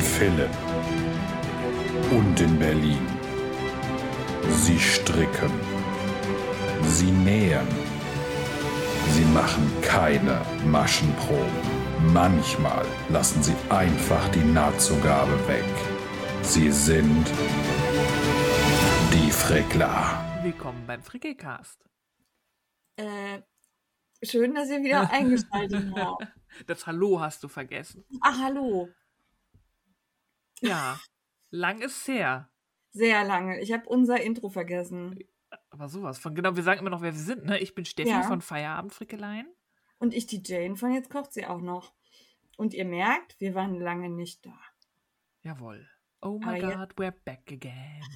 In Philipp und in Berlin. Sie stricken. Sie nähen. Sie machen keine Maschenproben. Manchmal lassen sie einfach die Nahtzugabe weg. Sie sind die Frickler. Willkommen beim Frickelcast. Äh, schön, dass ihr wieder eingeschaltet habt. Das Hallo hast du vergessen. Ach, hallo. Ja, lang ist her. Sehr lange. Ich habe unser Intro vergessen. Aber sowas von. Genau, wir sagen immer noch, wer wir sind. Ne? Ich bin Steffi Ja. von Feierabendfrickeleien. Und ich die Jane von Jetzt kocht sie auch noch. Und ihr merkt, wir waren lange nicht da. Jawohl. Oh my Aber God, we're back again.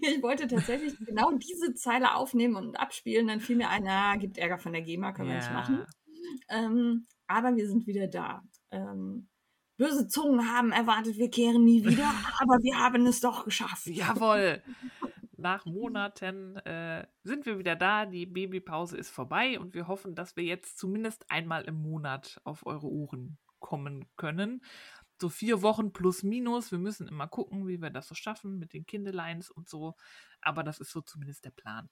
Ich wollte tatsächlich genau diese Zeile aufnehmen und abspielen. Dann fiel mir ein, na, gibt Ärger von der GEMA, können wir nicht machen. Ähm, aber wir sind wieder da. Ähm, böse Zungen haben erwartet, wir kehren nie wieder, aber wir haben es doch geschafft. Jawohl. Nach Monaten äh, sind wir wieder da. Die Babypause ist vorbei und wir hoffen, dass wir jetzt zumindest einmal im Monat auf eure Ohren kommen können. So vier Wochen plus minus. Wir müssen immer gucken, wie wir das so schaffen mit den Kindeleins und so. Aber das ist so zumindest der Plan.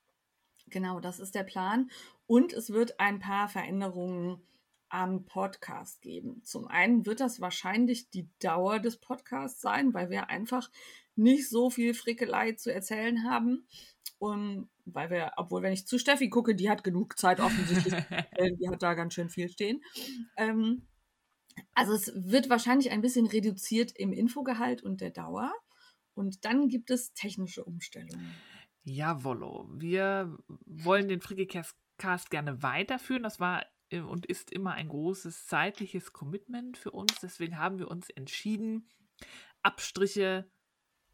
Genau, das ist der Plan. Und es wird ein paar Veränderungen am Podcast geben. Zum einen wird das wahrscheinlich die Dauer des Podcasts sein, weil wir einfach nicht so viel Frickelei zu erzählen haben. Und weil wir, obwohl, wenn ich zu Steffi gucke, die hat genug Zeit offensichtlich. die hat da ganz schön viel stehen. Ähm, also es wird wahrscheinlich ein bisschen reduziert im Infogehalt und der Dauer. Und dann gibt es technische Umstellungen. Jawollo. Wir wollen den Frickelcast gerne weiterführen. Das war und ist immer ein großes zeitliches Commitment für uns. Deswegen haben wir uns entschieden, Abstriche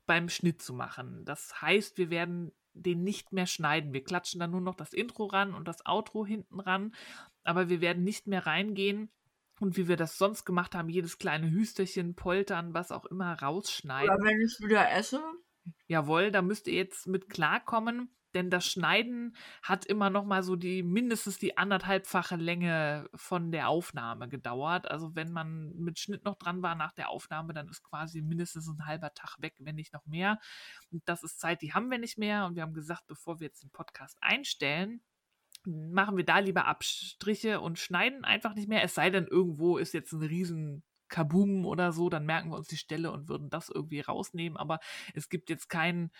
beim Schnitt zu machen. Das heißt, wir werden den nicht mehr schneiden. Wir klatschen dann nur noch das Intro ran und das Outro hinten ran. Aber wir werden nicht mehr reingehen und wie wir das sonst gemacht haben, jedes kleine Hüsterchen, Poltern, was auch immer rausschneiden. Oder wenn ich wieder esse, Jawohl, da müsst ihr jetzt mit klarkommen, denn das Schneiden hat immer noch mal so die mindestens die anderthalbfache Länge von der Aufnahme gedauert. Also wenn man mit Schnitt noch dran war nach der Aufnahme, dann ist quasi mindestens ein halber Tag weg, wenn nicht noch mehr. Und das ist Zeit, die haben wir nicht mehr. Und wir haben gesagt, bevor wir jetzt den Podcast einstellen, machen wir da lieber Abstriche und schneiden einfach nicht mehr. Es sei denn, irgendwo ist jetzt ein riesen Kaboom oder so, dann merken wir uns die Stelle und würden das irgendwie rausnehmen. Aber es gibt jetzt kein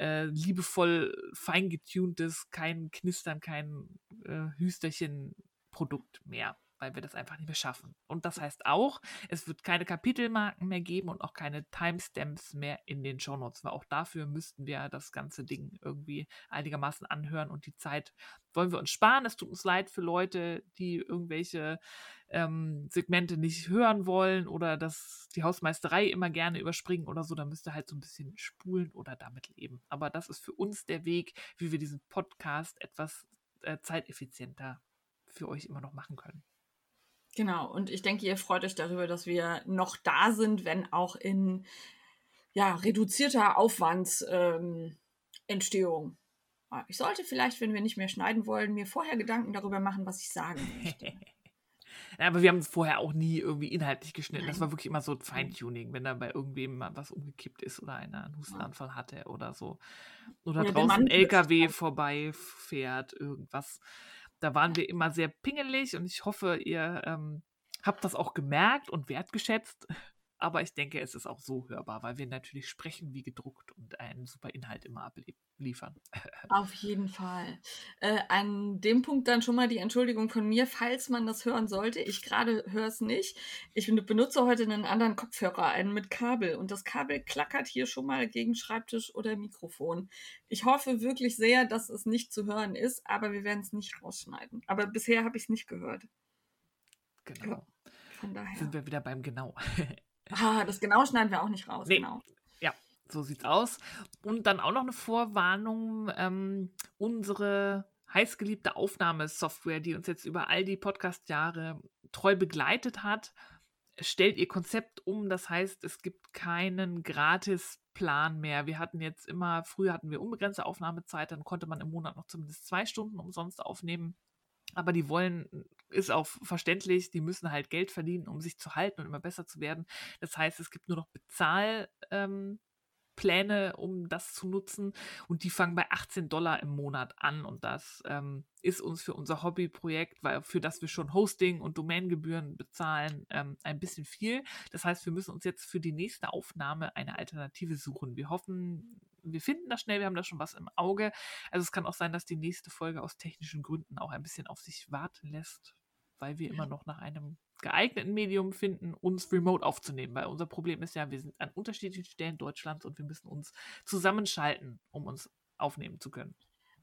äh, liebevoll feingetuntes, kein Knistern, kein äh, Hüsterchen-Produkt mehr, weil wir das einfach nicht mehr schaffen. Und das heißt auch, es wird keine Kapitelmarken mehr geben und auch keine Timestamps mehr in den Shownotes, weil auch dafür müssten wir das ganze Ding irgendwie einigermaßen anhören und die Zeit wollen wir uns sparen. Es tut uns leid für Leute, die irgendwelche ähm, Segmente nicht hören wollen oder dass die Hausmeisterei immer gerne überspringen oder so, da müsst ihr halt so ein bisschen spulen oder damit leben. Aber das ist für uns der Weg, wie wir diesen Podcast etwas äh, zeiteffizienter für euch immer noch machen können. Genau, und ich denke, ihr freut euch darüber, dass wir noch da sind, wenn auch in ja, reduzierter Aufwandsentstehung. Ähm. Ah, ich sollte vielleicht, wenn wir nicht mehr schneiden wollen, mir vorher Gedanken darüber machen, was ich sagen möchte. Ja, aber wir haben vorher auch nie irgendwie inhaltlich geschnitten. Das Nein. war wirklich immer so Feintuning, wenn da bei irgendwem mal was umgekippt ist oder einer einen Hustenanfall hatte oder so. Oder der draußen ein LKW vorbeifährt, irgendwas. Da waren wir immer sehr pingelig und ich hoffe, ihr ähm, habt das auch gemerkt und wertgeschätzt. Aber ich denke, es ist auch so hörbar, weil wir natürlich sprechen wie gedruckt und einen super Inhalt immer abliefern. Auf jeden Fall. Äh, an dem Punkt dann schon mal die Entschuldigung von mir, falls man das hören sollte. Ich gerade höre es nicht. Ich benutze heute einen anderen Kopfhörer, einen mit Kabel. Und das Kabel klackert hier schon mal gegen Schreibtisch oder Mikrofon. Ich hoffe wirklich sehr, dass es nicht zu hören ist, aber wir werden es nicht rausschneiden. Aber bisher habe ich es nicht gehört. Genau. Von daher. Sind wir wieder beim Genau. Ah, das genau schneiden wir auch nicht raus. Nee. Genau. So sieht's aus. Und dann auch noch eine Vorwarnung. Ähm, unsere heißgeliebte Aufnahmesoftware, die uns jetzt über all die Podcast-Jahre treu begleitet hat, stellt ihr Konzept um. Das heißt, es gibt keinen Gratisplan mehr. Wir hatten jetzt immer, früher hatten wir unbegrenzte Aufnahmezeit, dann konnte man im Monat noch zumindest zwei Stunden umsonst aufnehmen. Aber die wollen ist auch verständlich, die müssen halt Geld verdienen, um sich zu halten und immer besser zu werden. Das heißt, es gibt nur noch Bezahl. Ähm, um das zu nutzen. Und die fangen bei 18 Dollar im Monat an. Und das ähm, ist uns für unser Hobbyprojekt, weil für das wir schon Hosting und Domaingebühren bezahlen, ähm, ein bisschen viel. Das heißt, wir müssen uns jetzt für die nächste Aufnahme eine Alternative suchen. Wir hoffen, wir finden das schnell, wir haben da schon was im Auge. Also es kann auch sein, dass die nächste Folge aus technischen Gründen auch ein bisschen auf sich warten lässt, weil wir immer noch nach einem geeigneten Medium finden, uns remote aufzunehmen. Weil unser Problem ist ja, wir sind an unterschiedlichen Stellen Deutschlands und wir müssen uns zusammenschalten, um uns aufnehmen zu können.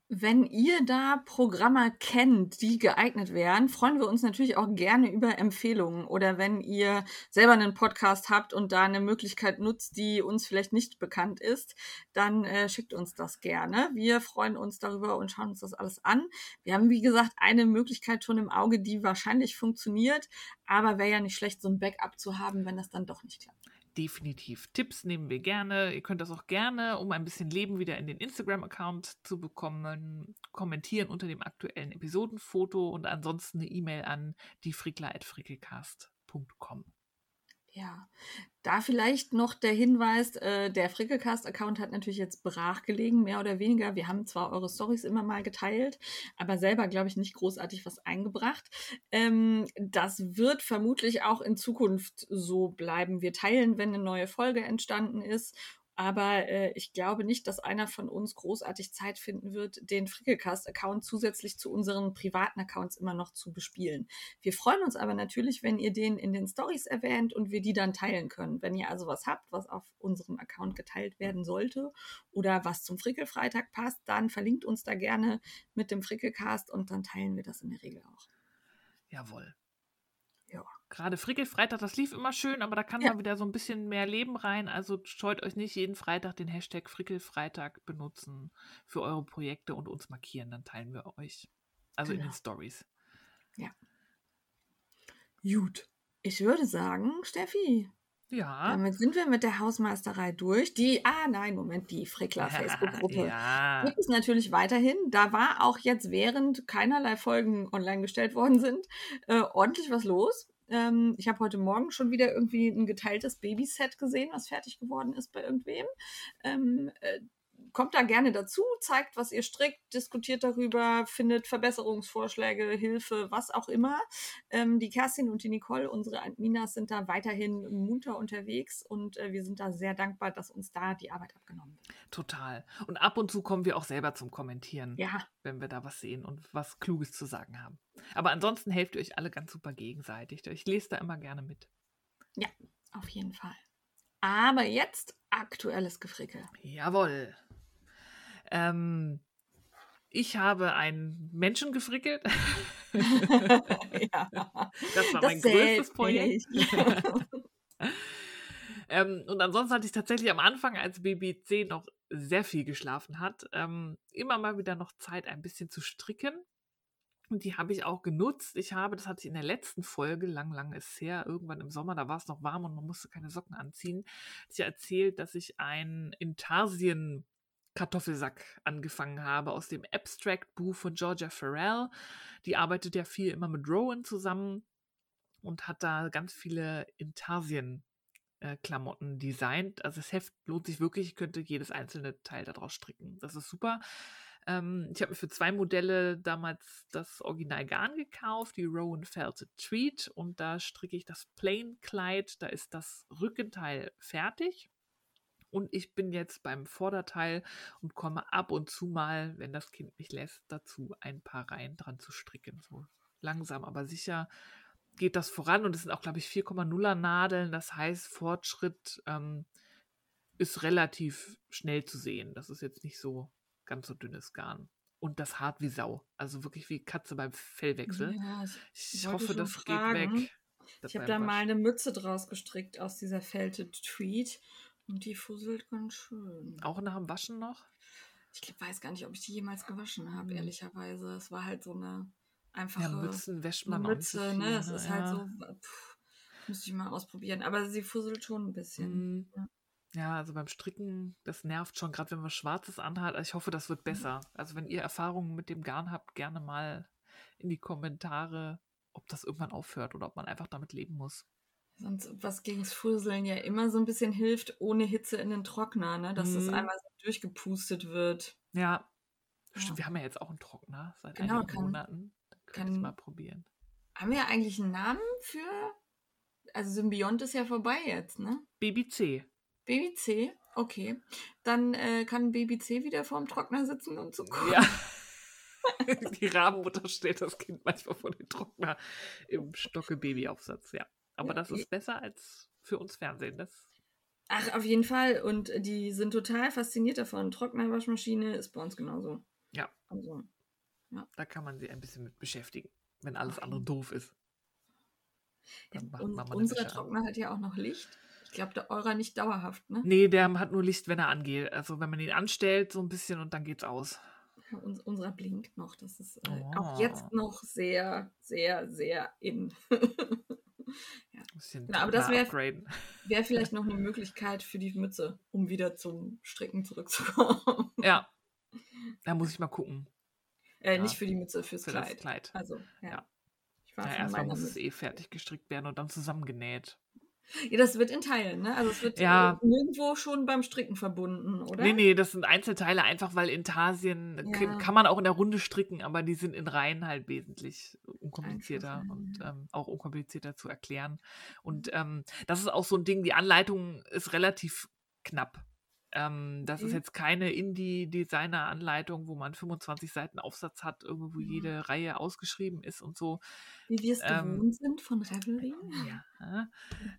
Wenn ihr da Programme kennt, die geeignet wären, freuen wir uns natürlich auch gerne über Empfehlungen. Oder wenn ihr selber einen Podcast habt und da eine Möglichkeit nutzt, die uns vielleicht nicht bekannt ist, dann äh, schickt uns das gerne. Wir freuen uns darüber und schauen uns das alles an. Wir haben, wie gesagt, eine Möglichkeit schon im Auge, die wahrscheinlich funktioniert, aber wäre ja nicht schlecht, so ein Backup zu haben, wenn das dann doch nicht klappt definitiv. Tipps nehmen wir gerne. Ihr könnt das auch gerne, um ein bisschen Leben wieder in den Instagram-Account zu bekommen, kommentieren unter dem aktuellen Episodenfoto und ansonsten eine E-Mail an diefrickler.frickelcast.com. Ja, da vielleicht noch der Hinweis, äh, der Frickelcast-Account hat natürlich jetzt brach gelegen, mehr oder weniger. Wir haben zwar eure Stories immer mal geteilt, aber selber, glaube ich, nicht großartig was eingebracht. Ähm, das wird vermutlich auch in Zukunft so bleiben. Wir teilen, wenn eine neue Folge entstanden ist aber äh, ich glaube nicht, dass einer von uns großartig Zeit finden wird, den Frickelcast-Account zusätzlich zu unseren privaten Accounts immer noch zu bespielen. Wir freuen uns aber natürlich, wenn ihr den in den Stories erwähnt und wir die dann teilen können. Wenn ihr also was habt, was auf unserem Account geteilt werden sollte oder was zum Frickelfreitag passt, dann verlinkt uns da gerne mit dem Frickelcast und dann teilen wir das in der Regel auch. Jawohl. Gerade Frickelfreitag, das lief immer schön, aber da kann ja. mal wieder so ein bisschen mehr Leben rein. Also scheut euch nicht jeden Freitag den Hashtag Frickelfreitag benutzen für eure Projekte und uns markieren. Dann teilen wir euch. Also genau. in den genau. Stories. Ja. Gut. Ich würde sagen, Steffi. Ja. Damit sind wir mit der Hausmeisterei durch. Die, ah nein, Moment, die Frickler Facebook-Gruppe ja. gibt es natürlich weiterhin. Da war auch jetzt, während keinerlei Folgen online gestellt worden sind, äh, ordentlich was los. Ähm, ich habe heute Morgen schon wieder irgendwie ein geteiltes Babyset gesehen, was fertig geworden ist bei irgendwem. Ähm, äh, kommt da gerne dazu, zeigt, was ihr strickt, diskutiert darüber, findet Verbesserungsvorschläge, Hilfe, was auch immer. Ähm, die Kerstin und die Nicole, unsere Adminas, sind da weiterhin munter unterwegs und äh, wir sind da sehr dankbar, dass uns da die Arbeit abgenommen wird. Total. Und ab und zu kommen wir auch selber zum Kommentieren, ja. wenn wir da was sehen und was Kluges zu sagen haben. Aber ansonsten helft ihr euch alle ganz super gegenseitig. Ich lese da immer gerne mit. Ja, auf jeden Fall. Aber jetzt aktuelles Gefrickel. Jawohl. Ähm, ich habe einen Menschen gefrickelt. ja, das war das mein größtes Projekt. ähm, und ansonsten hatte ich tatsächlich am Anfang, als BBC noch sehr viel geschlafen hat, ähm, immer mal wieder noch Zeit, ein bisschen zu stricken. Und die habe ich auch genutzt. Ich habe, das hatte ich in der letzten Folge, lang, lang ist her, irgendwann im Sommer, da war es noch warm und man musste keine Socken anziehen, ich erzählt, dass ich ein Intarsien Kartoffelsack angefangen habe aus dem Abstract-Buch von Georgia Farrell. Die arbeitet ja viel immer mit Rowan zusammen und hat da ganz viele Intarsien-Klamotten äh, designt. Also das Heft lohnt sich wirklich. Ich könnte jedes einzelne Teil daraus stricken. Das ist super. Ähm, ich habe mir für zwei Modelle damals das Original Garn gekauft, die Rowan Felted Treat. Und da stricke ich das Plain Kleid. Da ist das Rückenteil fertig. Und ich bin jetzt beim Vorderteil und komme ab und zu mal, wenn das Kind mich lässt, dazu ein paar Reihen dran zu stricken. So langsam, aber sicher geht das voran. Und es sind auch, glaube ich, 4,0er Nadeln. Das heißt, Fortschritt ähm, ist relativ schnell zu sehen. Das ist jetzt nicht so ganz so dünnes Garn. Und das hart wie Sau. Also wirklich wie Katze beim Fellwechsel. Ja, ich hoffe, das fragen. geht weg. ich habe da mal eine Mütze draus gestrickt aus dieser Felted Tweed. Und die fusselt ganz schön. Auch nach dem Waschen noch? Ich weiß gar nicht, ob ich die jemals gewaschen habe, mhm. ehrlicherweise. Es war halt so eine einfache ja, Mützen wäscht man Mütze, auch nicht ne? Es ne? ist halt ja. halt so, pff, müsste ich mal ausprobieren. Aber sie fusselt schon ein bisschen. Mhm. Ja. ja. also beim Stricken, das nervt schon, gerade wenn man Schwarzes anhat. Also ich hoffe, das wird besser. Also wenn ihr Erfahrungen mit dem Garn habt, gerne mal in die Kommentare ob das irgendwann aufhört oder ob man einfach damit leben muss. Sonst, was gegens Fusseln ja immer so ein bisschen hilft, ohne Hitze in den Trockner, ne? dass das Mhm. einmal so durchgepustet wird. Ja. Ja. Stimmt, wir haben ja jetzt auch einen Trockner seit Genau, einigen kann- Monaten. Ich kann- mal probieren. Haben wir eigentlich einen Namen für? Also Symbiont ist ja vorbei jetzt, ne? Baby C. Baby C, okay. Dann äh, kann Baby C wieder vorm Trockner sitzen und so gucken. Ja. Die Rabenmutter stellt das Kind manchmal vor den Trockner im Stocke-Baby-Aufsatz, ja. Aber Ja, das ist besser als für uns Fernsehen. Das, Ach, auf jeden Fall. Und die sind total fasziniert davon. Trockner-Waschmaschine ist bei uns genauso. Ja. Also, da kann man sich ein bisschen mit beschäftigen, wenn alles andere doof ist. ja, Dann und unser. Trockner hat ja auch noch Licht. Ich glaube, der eurer nicht dauerhaft, ne? Nee, der hat nur Licht, wenn er angeht. Also wenn man ihn anstellt, so ein bisschen und dann geht's aus. Ja, uns, unserer blinkt noch. Das ist äh, Oh. auch jetzt noch sehr, sehr, sehr in. Bisschen Ja, aber das Trockner wär-. Wäre vielleicht noch eine Möglichkeit für die Mütze, um wieder zum Stricken zurückzukommen. Ja. Da muss ich mal gucken. äh, Ja. nicht für die Mütze, fürs Für Kleid. das Kleid. Also, ja. Ja. Ich war Ja, erstmal muss es Mütze- eh fertig gestrickt werden und dann zusammengenäht. Ja, das wird in Teilen, ne? Also es wird Ja. äh, nirgendwo schon beim Stricken verbunden, oder? Nee, nee, das sind Einzelteile, einfach weil Intarsien k- Ja. kann man auch in der Runde stricken, aber die sind in Reihen halt wesentlich unkomplizierter Einfacher, und ja. ähm, auch unkomplizierter zu erklären. Und ähm, das ist auch so ein Ding, die Anleitung ist relativ knapp. Ähm, das ist Okay. jetzt keine Indie-Designer-Anleitung, wo man 25 Seiten Aufsatz hat, irgendwo wo Ja. jede Reihe ausgeschrieben ist und so. Wie wir es Ähm, gewohnt sind von Revelry. Ja.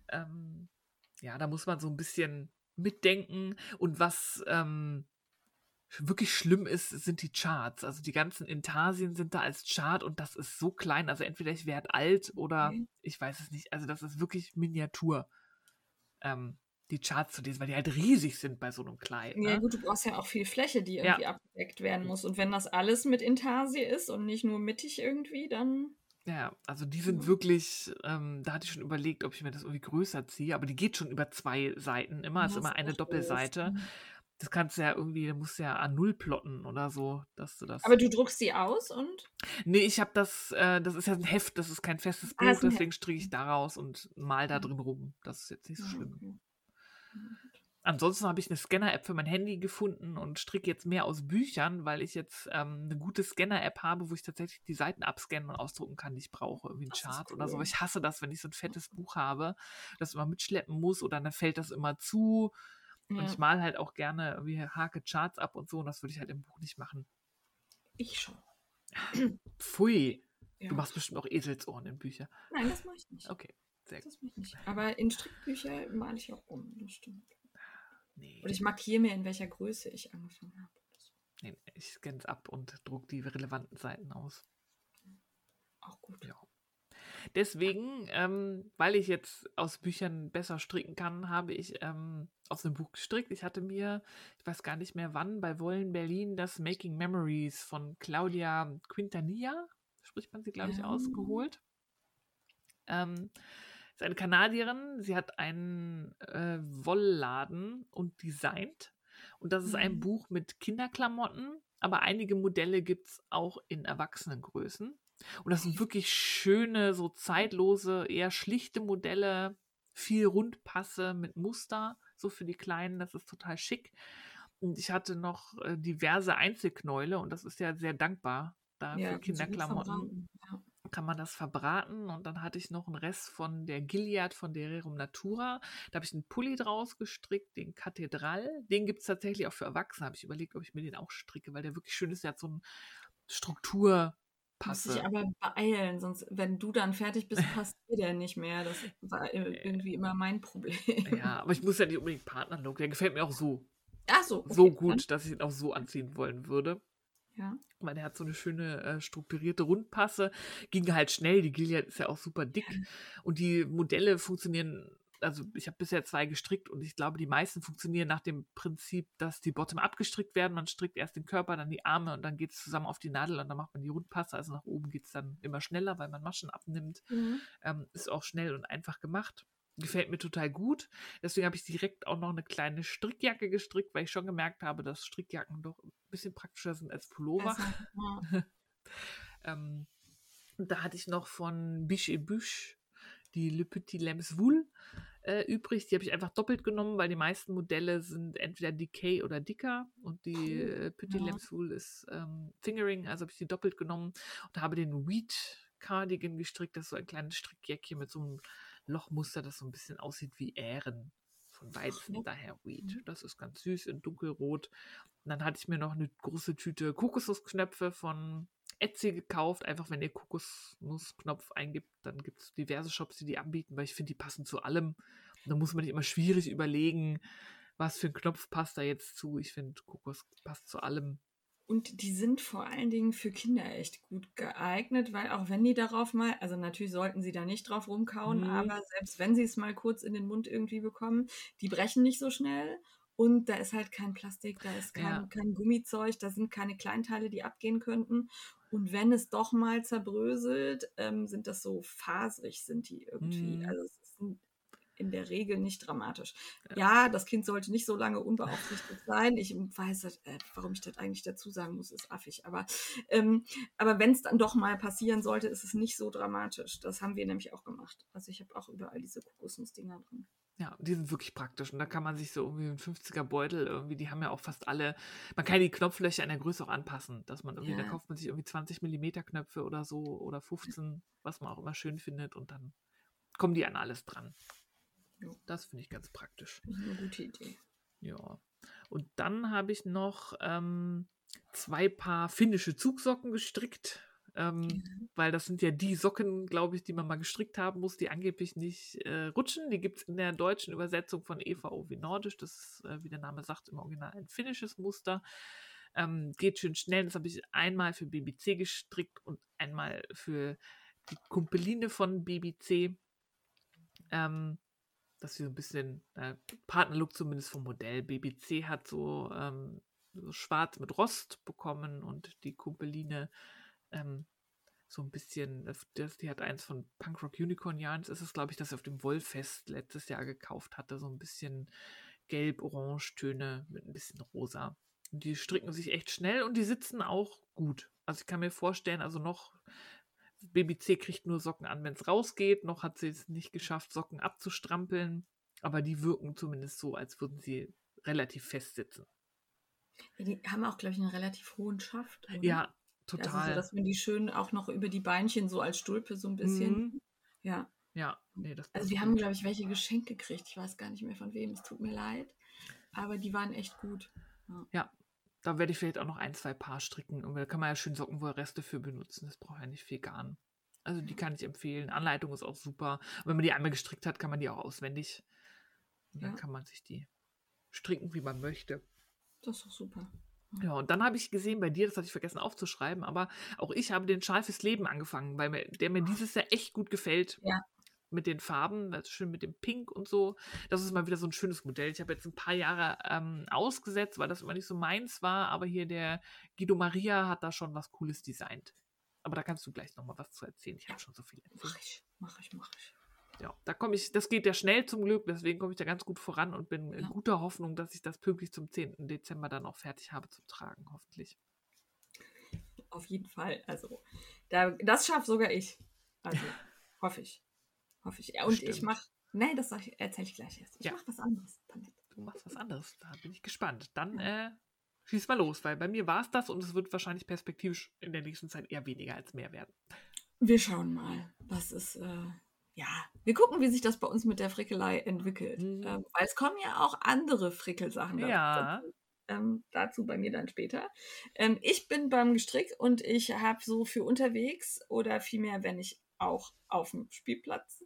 Ähm, ja, da muss man so ein bisschen mitdenken. Und was ähm, wirklich schlimm ist, sind die Charts. Also die ganzen Intarsien sind da als Chart und das ist so klein. Also entweder ich werde alt oder Okay. ich weiß es nicht. Also das ist wirklich Miniatur. Ähm, die Charts zu lesen, weil die halt riesig sind bei so einem Kleid. Ja, Ne? gut, du brauchst ja auch viel Fläche, die Ja. irgendwie abgedeckt werden muss. Und wenn das alles mit Intarsie ist und nicht nur mittig irgendwie, dann. Ja, also die sind Ja. wirklich, ähm, da hatte ich schon überlegt, ob ich mir das irgendwie größer ziehe, aber die geht schon über zwei Seiten immer, ist Ja, immer ist eine auch doof. Doppelseite. Das kannst du ja irgendwie, da musst du ja A0 plotten oder so, dass du das. Aber du druckst die aus und. nee, ich habe das, äh, das ist ja ein Heft, das ist kein festes Ah, Buch, ist ein deswegen stricke ich daraus und mal da Mhm. drin rum. Das ist jetzt nicht so Ja, schlimm. okay. Ansonsten habe ich eine Scanner-App für mein Handy gefunden und stricke jetzt mehr aus Büchern, weil ich jetzt ähm, eine gute Scanner-App habe, wo ich tatsächlich die Seiten abscannen und ausdrucken kann, die ich brauche. Irgendwie ein Das ist Chart oder so. cool. Ich hasse das, wenn ich so ein fettes Buch habe, das immer mitschleppen muss oder dann fällt das immer zu. Und Ja, ich mal halt auch gerne irgendwie hake Charts ab und so und das würde ich halt im Buch nicht machen. ich schon. Pfui. Ja. Du machst bestimmt auch Eselsohren in Bücher. Nein, das mache ich nicht. Okay, sehr. Das mache ich nicht. Aber in Strickbücher male ich auch um, das stimmt. Nee, Oder ich markiere mir, in welcher Größe ich angefangen habe. nee, ich scanne es ab und druck die relevanten Seiten aus. Auch gut. Ja. Deswegen, ähm, weil ich jetzt aus Büchern besser stricken kann, habe ich ähm, aus einem Buch gestrickt. Ich hatte mir, ich weiß gar nicht mehr wann, bei Wollen Berlin das Making Memories von Claudia Quintanilla, spricht man sie, glaube ich, Ja. ausgeholt. Ähm, ist eine Kanadierin. Sie hat einen äh, Wollladen und designt. Und das ist ein Mhm. Buch mit Kinderklamotten, aber einige Modelle gibt es auch in Erwachsenengrößen. Und das sind wirklich schöne, so zeitlose, eher schlichte Modelle, viel Rundpasse mit Muster, so für die Kleinen, das ist total schick. Und ich hatte noch äh, diverse Einzelknäule und das ist ja sehr dankbar da für du gut Kinderklamotten. Ja. Kann man das verbraten und dann hatte ich noch einen Rest von der Gilead von der Rerum Natura. Da habe ich einen Pulli draus gestrickt, den Kathedral. Den gibt es tatsächlich auch für Erwachsene. Habe ich überlegt, ob ich mir den auch stricke, weil der wirklich schön ist. Der hat so eine Muss Strukturpasse. dich aber beeilen, sonst, wenn du dann fertig bist, passt dir der nicht mehr. Das war irgendwie immer mein Problem. Ja, aber ich muss ja nicht unbedingt Partnerlook. Der gefällt mir auch so. Ach so, so okay, gut, dass ich ihn auch so anziehen wollen würde. Ja. Weil der hat so eine schöne äh, strukturierte Rundpasse. Ging halt schnell. Die Gilead ist ja auch super dick. Und die Modelle funktionieren, also ich habe bisher zwei gestrickt und ich glaube, die meisten funktionieren nach dem Prinzip, dass die Bottom abgestrickt werden. Man strickt erst den Körper, dann die Arme und dann geht es zusammen auf die Nadel und dann macht man die Rundpasse. Also nach oben geht es dann immer schneller, weil man Maschen abnimmt. Mhm. Ähm, ist auch schnell und einfach gemacht. Gefällt mir total gut. Deswegen habe ich direkt auch noch eine kleine Strickjacke gestrickt, weil ich schon gemerkt habe, dass Strickjacken doch ein bisschen praktischer sind als Pullover. Also, ja. Ähm, da hatte ich noch von Biche et Büche die Le Petit Lems Wool äh, übrig. Die habe ich einfach doppelt genommen, weil die meisten Modelle sind entweder Decay oder dicker und die äh, Petit ja. Lems Wool ist ähm, Fingering, also habe ich die doppelt genommen und habe den Wheat Cardigan gestrickt. Das ist so ein kleines Strickjäckchen mit so einem Lochmuster, das so ein bisschen aussieht wie Ähren von Weizen, ja. daher Wheat. Mhm. Das ist ganz süß in dunkelrot. Und dann hatte ich mir noch eine große Tüte Kokosnussknöpfe von Etsy gekauft. Einfach, wenn ihr Kokosnussknopf eingibt, dann gibt es diverse Shops, die die anbieten, weil ich finde, die passen zu allem. Und da muss man nicht immer schwierig überlegen, was für ein Knopf passt da jetzt zu. Ich finde, Kokos passt zu allem. Und die sind vor allen Dingen für Kinder echt gut geeignet, weil auch wenn die darauf mal, also natürlich sollten sie da nicht drauf rumkauen, Mhm. aber selbst wenn sie es mal kurz in den Mund irgendwie bekommen, die brechen nicht so schnell. Und da ist halt kein Plastik, da ist kein, Ja. kein Gummizeug, da sind keine Kleinteile, die abgehen könnten. Und wenn es doch mal zerbröselt, ähm, sind das so faserig, sind die irgendwie. Mhm. Also es ist n- in der Regel nicht dramatisch. Ja. Das Kind sollte nicht so lange unbeaufsichtigt sein. Ich weiß, äh, warum ich das eigentlich dazu sagen muss, ist affig. Aber, ähm, aber wenn es dann doch mal passieren sollte, ist es nicht so dramatisch. Das haben wir nämlich auch gemacht. Also ich habe auch überall diese Kokosnussdinger drin. Ja, die sind wirklich praktisch. Und da kann man sich so irgendwie einen 50er Beutel irgendwie, die haben ja auch fast alle, man kann die Knopflöcher in der Größe auch anpassen, dass man irgendwie, da Ja. kauft man sich irgendwie 20 Millimeter Knöpfe oder so oder 15, was man auch immer schön findet und dann kommen die an alles dran. Das finde ich ganz praktisch. Das ist eine gute Idee. Ja. Und dann habe ich noch ähm, zwei Paar finnische Zugsocken gestrickt. Ähm, Mhm. weil das sind ja die Socken, glaube ich, die man mal gestrickt haben muss, die angeblich nicht äh, rutschen. Die gibt es in der deutschen Übersetzung von EVO wie Nordisch. Das ist, äh, wie der Name sagt, im Original ein finnisches Muster. Ähm, geht schön schnell. Das habe ich einmal für BBC gestrickt und einmal für die Kumpeline von BBC. Ähm, dass sie so ein bisschen äh, Partnerlook zumindest vom Modell. BBC hat so, ähm, so schwarz mit Rost bekommen und die Kumpeline ähm, so ein bisschen, das, das- die hat eins von Punkrock Unicorn Yarns, ist es, glaube ich, das sie auf dem Wollfest letztes Jahr gekauft hatte, so ein bisschen gelb-orange-Töne mit ein bisschen rosa. Und die stricken sich echt schnell und die sitzen auch gut. Also ich kann mir vorstellen, also noch, BBC kriegt nur Socken an, wenn es rausgeht, noch hat sie es nicht geschafft, Socken abzustrampeln, aber die wirken zumindest so, als würden sie relativ fest sitzen. Ja, die haben auch, glaube ich, einen relativ hohen Schaft. oder? Ja, Also total. so, dass man die schön auch noch über die Beinchen so als Stulpe so ein bisschen. Mhm. Ja. Ja, nee, das Also wir haben, glaube ich, welche geschenkt gekriegt. Ich weiß gar nicht mehr von wem. Es tut mir leid. Aber die waren echt gut. Ja, da werde ich vielleicht auch noch ein, zwei Paar stricken. Und da kann man ja schön Sockenwollreste für benutzen. Das braucht ja nicht viel Garn. Also die kann ich empfehlen. Anleitung ist auch super. Und wenn man die einmal gestrickt hat, kann man die auch auswendig. Und dann Ja. kann man sich die stricken, wie man möchte. Das ist doch super. Ja, und dann habe ich gesehen bei dir, das hatte ich vergessen aufzuschreiben, aber auch ich habe den Schal fürs Leben angefangen, weil mir, der mir dieses Jahr echt gut gefällt. Ja. Mit den Farben, das ist schön mit dem Pink und so. Das ist mal wieder so ein schönes Modell. Ich habe jetzt ein paar Jahre ähm, ausgesetzt, weil das immer nicht so meins war, aber hier der Guido Maria hat da schon was Cooles designt. Aber da kannst du gleich nochmal was zu erzählen. Ich habe schon so viel erzählt. Mach ich, mach ich, mach ich. Ja, da komme ich, das geht ja schnell zum Glück, deswegen komme ich da ganz gut voran und bin in Ja. guter Hoffnung, dass ich das pünktlich zum 10. Dezember dann auch fertig habe zu tragen, hoffentlich. Auf jeden Fall. Also, da, das schafft sogar ich. Also, hoffe ich. Hoffe ich. Ja, und ich Bestimmt. mache. Nee, das ich- erzähle ich gleich erst. Ich Ja. mache was anderes. Damit. Du machst was anderes, da bin ich gespannt. Dann äh, schieß mal los, weil bei mir war es das und es wird wahrscheinlich perspektivisch in der nächsten Zeit eher weniger als mehr werden. Wir schauen mal. Das ist, äh, ja, wir gucken, wie sich das bei uns mit der Frickelei entwickelt. Mhm. Ähm, weil es kommen ja auch andere Frickelsachen dazu. Ja. Ähm, dazu bei mir dann später. Ähm, ich bin beim Gestrick und ich habe so für unterwegs oder vielmehr, wenn ich auch auf dem Spielplatz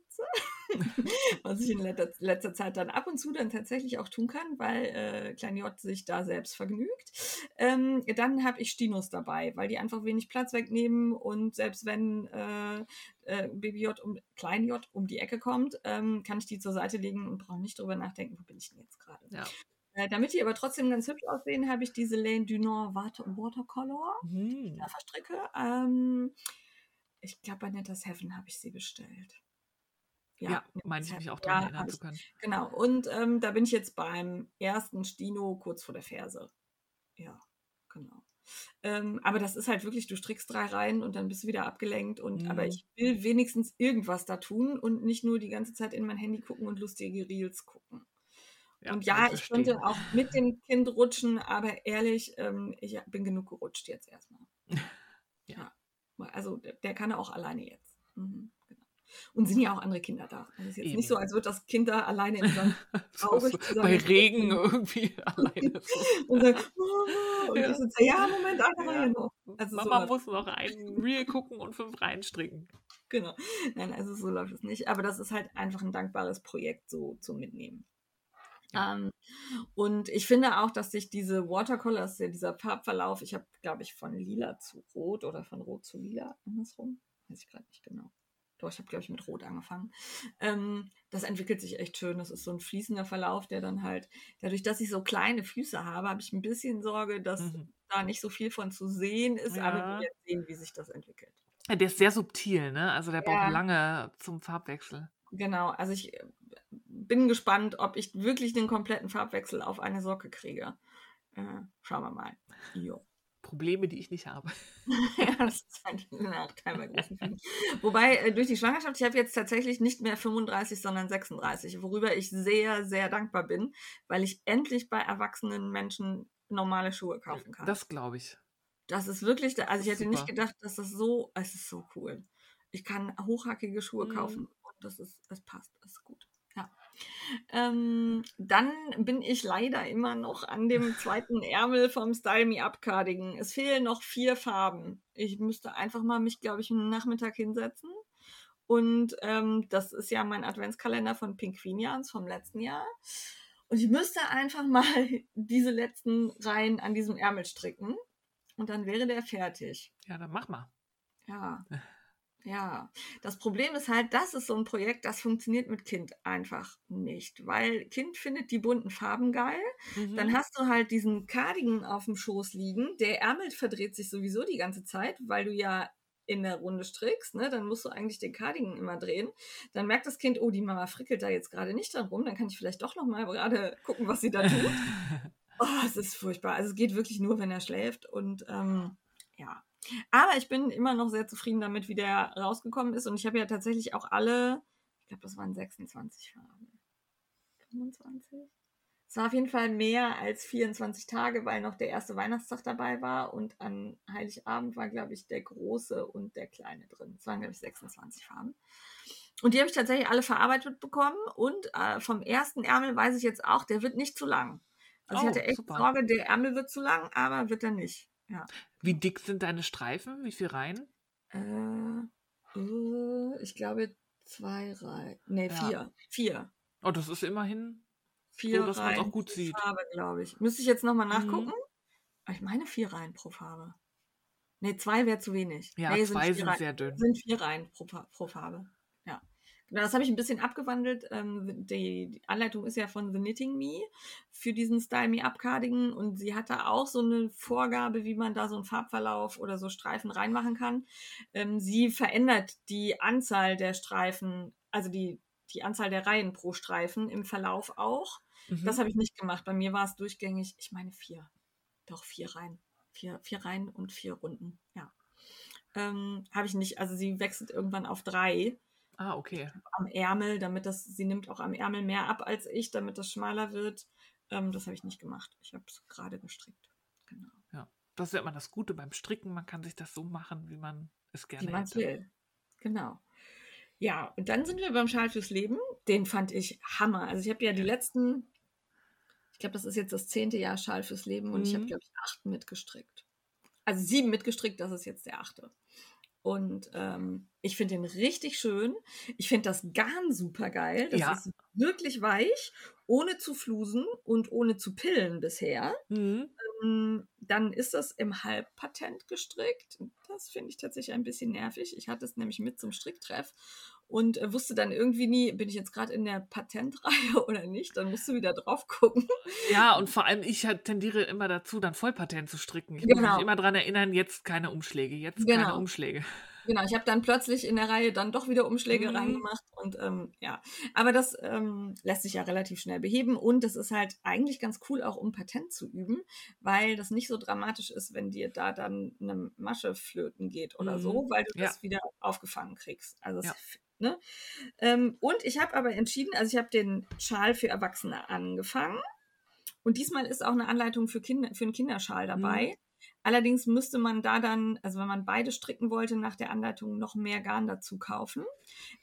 was ich in letzter, letzter Zeit dann ab und zu dann tatsächlich auch tun kann, weil äh, Klein J sich da selbst vergnügt. Ähm, dann habe ich Stinos dabei, weil die einfach wenig Platz wegnehmen und selbst wenn äh, äh, Baby J um Klein J um die Ecke kommt, ähm, kann ich die zur Seite legen und brauche nicht drüber nachdenken, wo bin ich denn jetzt gerade. Ja. Äh, damit die aber trotzdem ganz hübsch aussehen, habe ich diese Lane du Nord Water Watercolor Hm. da verstricke. Ähm, ich glaube, bei Netters Heaven habe ich sie bestellt. Ja, meine ich mich auch daran Ja, erinnern zu ich- können. Genau, und ähm, da bin ich jetzt beim ersten Stino kurz vor der Ferse. Ja, genau. Ähm, aber das ist halt wirklich, du strickst drei Reihen und dann bist du wieder abgelenkt. Und Mhm. aber ich will wenigstens irgendwas da tun und nicht nur die ganze Zeit in mein Handy gucken und lustige Reels gucken. Ja, und ja, ich verstehen. auch mit dem Kind rutschen, aber ehrlich, ähm, ich bin genug gerutscht jetzt erstmal. Ja. Ja. Also der, der kann auch alleine jetzt. Mhm. Und sind ja auch andere Kinder da. Also es ist jetzt Eben. nicht so, als würde das Kind da alleine in seinem So, traurig so, zu bei Regen irgendwie alleine. So. und sagt, Mama. Und Ja. ich sitze, ja, Moment, eine Ja. Reihe noch. Also so Mama muss noch einen Reel gucken und fünf reinstricken. Genau. Nein, also so läuft es nicht. Aber das ist halt einfach ein dankbares Projekt so zum Mitnehmen. Ja. Ähm, und ich finde auch, dass sich diese Watercolors, ja dieser Farbverlauf, ich habe, glaube ich, von lila zu rot oder von rot zu lila, andersrum, weiß ich gerade nicht genau. Doch, ich habe, glaube ich, mit rot angefangen. Ähm, das entwickelt sich echt schön. Das ist so ein fließender Verlauf, der dann halt, dadurch, dass ich so kleine Füße habe, habe ich ein bisschen Sorge, dass Mhm. da nicht so viel von zu sehen ist, aber Ja. wir werden sehen, wie sich das entwickelt. Ja, Der ist sehr subtil, ne? Also der braucht lange zum Farbwechsel. Genau, also ich äh, bin gespannt, ob ich wirklich den kompletten Farbwechsel auf eine Socke kriege. Äh, schauen wir mal. Jo. Probleme, die ich nicht habe. ja, das ist ein Nachteil bei großen Füßen. Wobei äh, durch die Schwangerschaft, ich habe jetzt tatsächlich nicht mehr 35, sondern 36, worüber ich sehr, sehr dankbar bin, weil ich endlich bei erwachsenen Menschen normale Schuhe kaufen kann. Das, Das glaube ich. ist wirklich, also ich Das hätte nicht super. gedacht, dass das so, es ist so cool. Ich kann hochhackige Schuhe Mhm. kaufen und das ist, es passt, das ist gut. Ähm, dann bin ich leider immer noch an dem zweiten Ärmel vom Style Me Up Cardigan. Es fehlen noch vier Farben. Ich müsste einfach mal mich, glaube ich, einen Nachmittag hinsetzen. Und ähm, das ist ja mein Adventskalender von Pinguinians vom letzten Jahr. Und ich müsste einfach mal diese letzten Reihen an diesem Ärmel stricken. Und dann wäre der fertig. Ja, dann mach mal. Ja. Ja. Das Problem ist halt, das ist so ein Projekt, das funktioniert mit Kind einfach nicht. Weil Kind findet die bunten Farben geil. Mhm. Dann hast du halt diesen Cardigan auf dem Schoß liegen. Der Ärmel verdreht sich sowieso die ganze Zeit, weil du ja in der Runde strickst, ne? dann musst du eigentlich den Cardigan immer drehen. Dann merkt das Kind, oh, die Mama frickelt da jetzt gerade nicht dran rum, dann kann ich vielleicht doch noch mal gerade gucken, was sie da tut. Oh, es ist furchtbar. Also es geht wirklich nur, wenn er schläft. Und ähm, ja. Aber ich bin immer noch sehr zufrieden damit, wie der rausgekommen ist. Und ich habe ja tatsächlich auch alle, ich glaube, das waren 26 Farben. 25? Es war auf jeden Fall mehr als 24 Tage, weil noch der erste Weihnachtstag dabei war. Und an Heiligabend war, glaube ich, der große und der kleine drin. Es waren, glaube ich, 26 Farben. Und die habe ich tatsächlich alle verarbeitet bekommen. Und äh, vom ersten Ärmel weiß ich jetzt auch, der wird nicht zu lang. Also Oh, ich hatte echt super. Sorge, der Ärmel wird zu lang, aber wird er nicht. Ja. Wie dick sind deine Streifen? Wie viel Reihen? Äh, äh, ich glaube zwei Reihen. Nee, Ja. vier. Vier. Oh, das ist immerhin. Vier dass man's Reihen auch gut sieht. Farbe, glaube ich. Müsste ich jetzt nochmal nachgucken? Mhm. Ich meine vier Reihen pro Farbe. Nee, zwei wäre zu wenig. Ja, nee, zwei sind Reihen. sehr dünn. sind vier Reihen pro, pro Farbe. Genau, das habe ich ein bisschen abgewandelt. Ähm, die, die Anleitung ist ja von The Knitting Me für diesen Style Me Up Cardigan und sie hat da auch so eine Vorgabe, wie man da so einen Farbverlauf oder so Streifen reinmachen kann. Ähm, sie verändert die Anzahl der Streifen, also die, die Anzahl der Reihen pro Streifen im Verlauf auch. Mhm. Das habe ich nicht gemacht. Bei mir war es durchgängig, ich meine vier. Doch, vier Reihen. Vier, vier Reihen und vier Runden, ja. Ähm, habe ich nicht, also sie wechselt irgendwann auf drei ah, okay. am Ärmel, damit das, sie nimmt auch am Ärmel mehr ab als ich, damit das schmaler wird. Ähm, das habe ich nicht gemacht. Ich habe es gerade gestrickt. Genau. Das ist ja immer das Gute beim Stricken. Man kann sich das so machen, wie man es gerne Wie man hätte. will. Genau. Ja, und dann sind wir beim Schal fürs Leben. Den fand ich Hammer. Also ich habe ja die letzten, ich glaube, das ist jetzt das zehnte Jahr Schal fürs Leben und ich habe, Mhm. glaube ich, acht mitgestrickt. Also sieben mitgestrickt, das ist jetzt der achte. Und ähm, ich finde den richtig schön. Ich finde das Garn super geil. Das Ja. ist wirklich weich, ohne zu flusen und ohne zu pillen bisher. Mhm. Ähm, Dann ist das im Halbpatent gestrickt. Das finde ich tatsächlich ein bisschen nervig. Ich hatte es nämlich mit zum Stricktreff und äh, wusste dann irgendwie nie, bin ich jetzt gerade in der Patentreihe oder nicht. Dann musst du wieder drauf gucken. Ja, und vor allem, ich halt tendiere immer dazu, dann Vollpatent zu stricken. Ich muss Genau. mich immer daran erinnern, jetzt keine Umschläge, jetzt keine Genau. Umschläge. Genau, ich habe dann plötzlich in der Reihe dann doch wieder Umschläge Mhm. reingemacht und ähm, ja, aber das ähm, lässt sich ja relativ schnell beheben und das ist halt eigentlich ganz cool auch um Patent zu üben, weil das nicht so dramatisch ist, wenn dir da dann eine Masche flöten geht oder Mhm. so, weil du Ja. das wieder aufgefangen kriegst. Also es, Ja. Ne? ähm, und ich habe aber entschieden, also ich habe den Schal für Erwachsene angefangen und diesmal ist auch eine Anleitung für Kinder für einen Kinderschal dabei. Mhm. Allerdings müsste man da dann, also wenn man beide stricken wollte, nach der Anleitung noch mehr Garn dazu kaufen,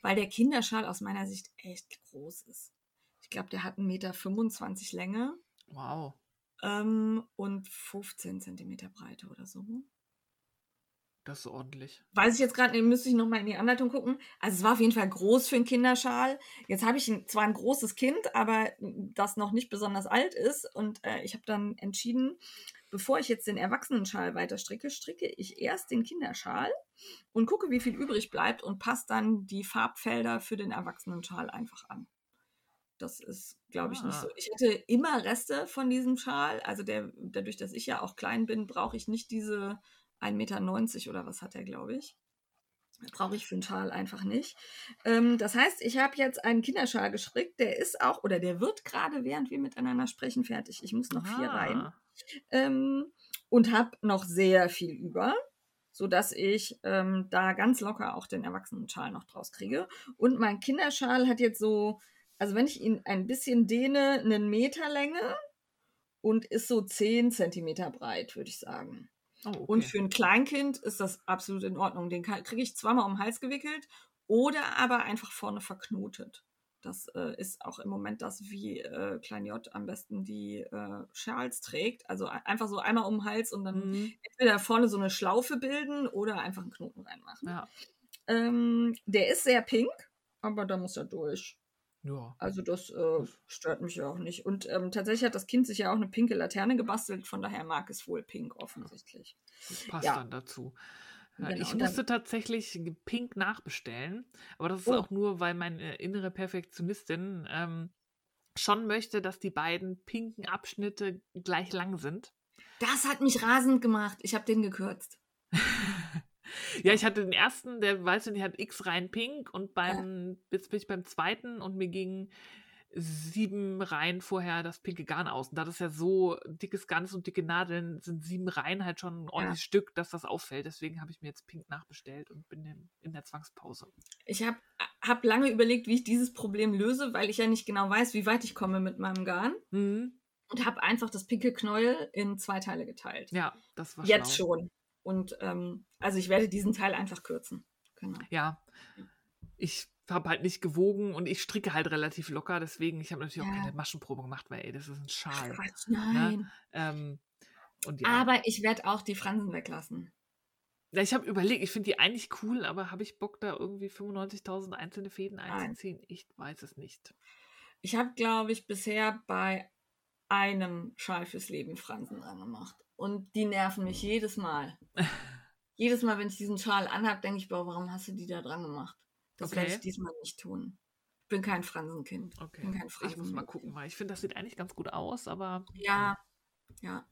weil der Kinderschal aus meiner Sicht echt groß ist. Ich glaube, der hat 1,25 Meter Länge Wow. ähm, und 15 Zentimeter Breite oder so. Das ist ordentlich. Weiß ich jetzt gerade, nicht, müsste ich noch mal in die Anleitung gucken. Also es war auf jeden Fall groß für einen Kinderschal. Jetzt habe ich ein, zwar ein großes Kind, aber das noch nicht besonders alt ist. Und äh, ich habe dann entschieden, bevor ich jetzt den Erwachsenenschal weiter stricke, stricke ich erst den Kinderschal und gucke, wie viel übrig bleibt und passe dann die Farbfelder für den Erwachsenenschal einfach an. Das ist, glaube ich, nicht Ah. so. Ich hätte immer Reste von diesem Schal. Also der, dadurch, dass ich ja auch klein bin, brauche ich nicht diese 1,90 Meter oder was hat er, glaube ich. Brauche ich für einen Schal einfach nicht. Ähm, das heißt, ich habe jetzt einen Kinderschal gestrickt, der ist auch, oder der wird gerade, während wir miteinander sprechen, fertig. Ich muss noch vier Ah. rein. Ähm, und habe noch sehr viel über, sodass ich ähm, da ganz locker auch den Erwachsenenschal noch draus kriege. Und mein Kinderschal hat jetzt so, also wenn ich ihn ein bisschen dehne, einen Meter Länge und ist so 10 Zentimeter breit, würde ich sagen. Oh, okay. Und für ein Kleinkind ist das absolut in Ordnung. Den kriege ich zweimal um den Hals gewickelt oder aber einfach vorne verknotet. Das äh, ist auch im Moment das, wie äh, Klein J am besten die äh, Schals trägt. Also ein- einfach so einmal um den Hals und dann Mhm. entweder vorne so eine Schlaufe bilden oder einfach einen Knoten reinmachen. Ja. Ähm, der ist sehr pink, aber da muss er durch. Ja. Also das äh, stört mich ja auch nicht. Und ähm, tatsächlich hat das Kind sich ja auch eine pinke Laterne gebastelt, von daher mag es wohl pink offensichtlich. Das passt Ja. dann dazu. Ja, Genau, ich musste tatsächlich Pink nachbestellen, aber das ist Oh. auch nur, weil meine innere Perfektionistin ähm, schon möchte, dass die beiden pinken Abschnitte gleich lang sind. Das hat mich rasend gemacht. Ich habe den gekürzt. Ja, ich hatte den ersten, der weiß nicht, hat X rein pink und beim, jetzt bin ich beim zweiten und mir ging sieben Reihen vorher das pinke Garn aus. Und da das ja so dickes Garn ist und dicke Nadeln, sind sieben Reihen halt schon ein ordentliches Stück, dass das auffällt. Deswegen habe ich mir jetzt pink nachbestellt und bin in, in der Zwangspause. Ich habe hab lange überlegt, wie ich dieses Problem löse, weil ich ja nicht genau weiß, wie weit ich komme mit meinem Garn. Mhm. Und habe einfach das pinke Knäuel in zwei Teile geteilt. Ja, das war Jetzt schlau. schon. Und ähm, also ich werde diesen Teil einfach kürzen. Genau. Ja, ich habe halt nicht gewogen und ich stricke halt relativ locker, deswegen, ich habe natürlich auch Ja. keine Maschenprobe gemacht, weil ey, das ist ein Schal. Quatsch, nein. Ähm, und ja, Aber ich werde auch die Fransen weglassen. ja ich habe überlegt, ich finde die eigentlich cool, aber habe ich Bock, da irgendwie 95.000 einzelne Fäden einzuziehen? Ich weiß es nicht. Ich habe, glaube ich, bisher bei einem Schal fürs Leben Fransen dran gemacht. Und die nerven mich jedes Mal. jedes Mal, wenn ich diesen Schal anhab, denke ich, boah, warum hast du die da dran gemacht? Das werde ich Okay. diesmal nicht tun. Ich bin kein Fransenkind. Okay, bin kein ich muss mal gucken, weil ich finde, das sieht eigentlich ganz gut aus, aber Ja, ja.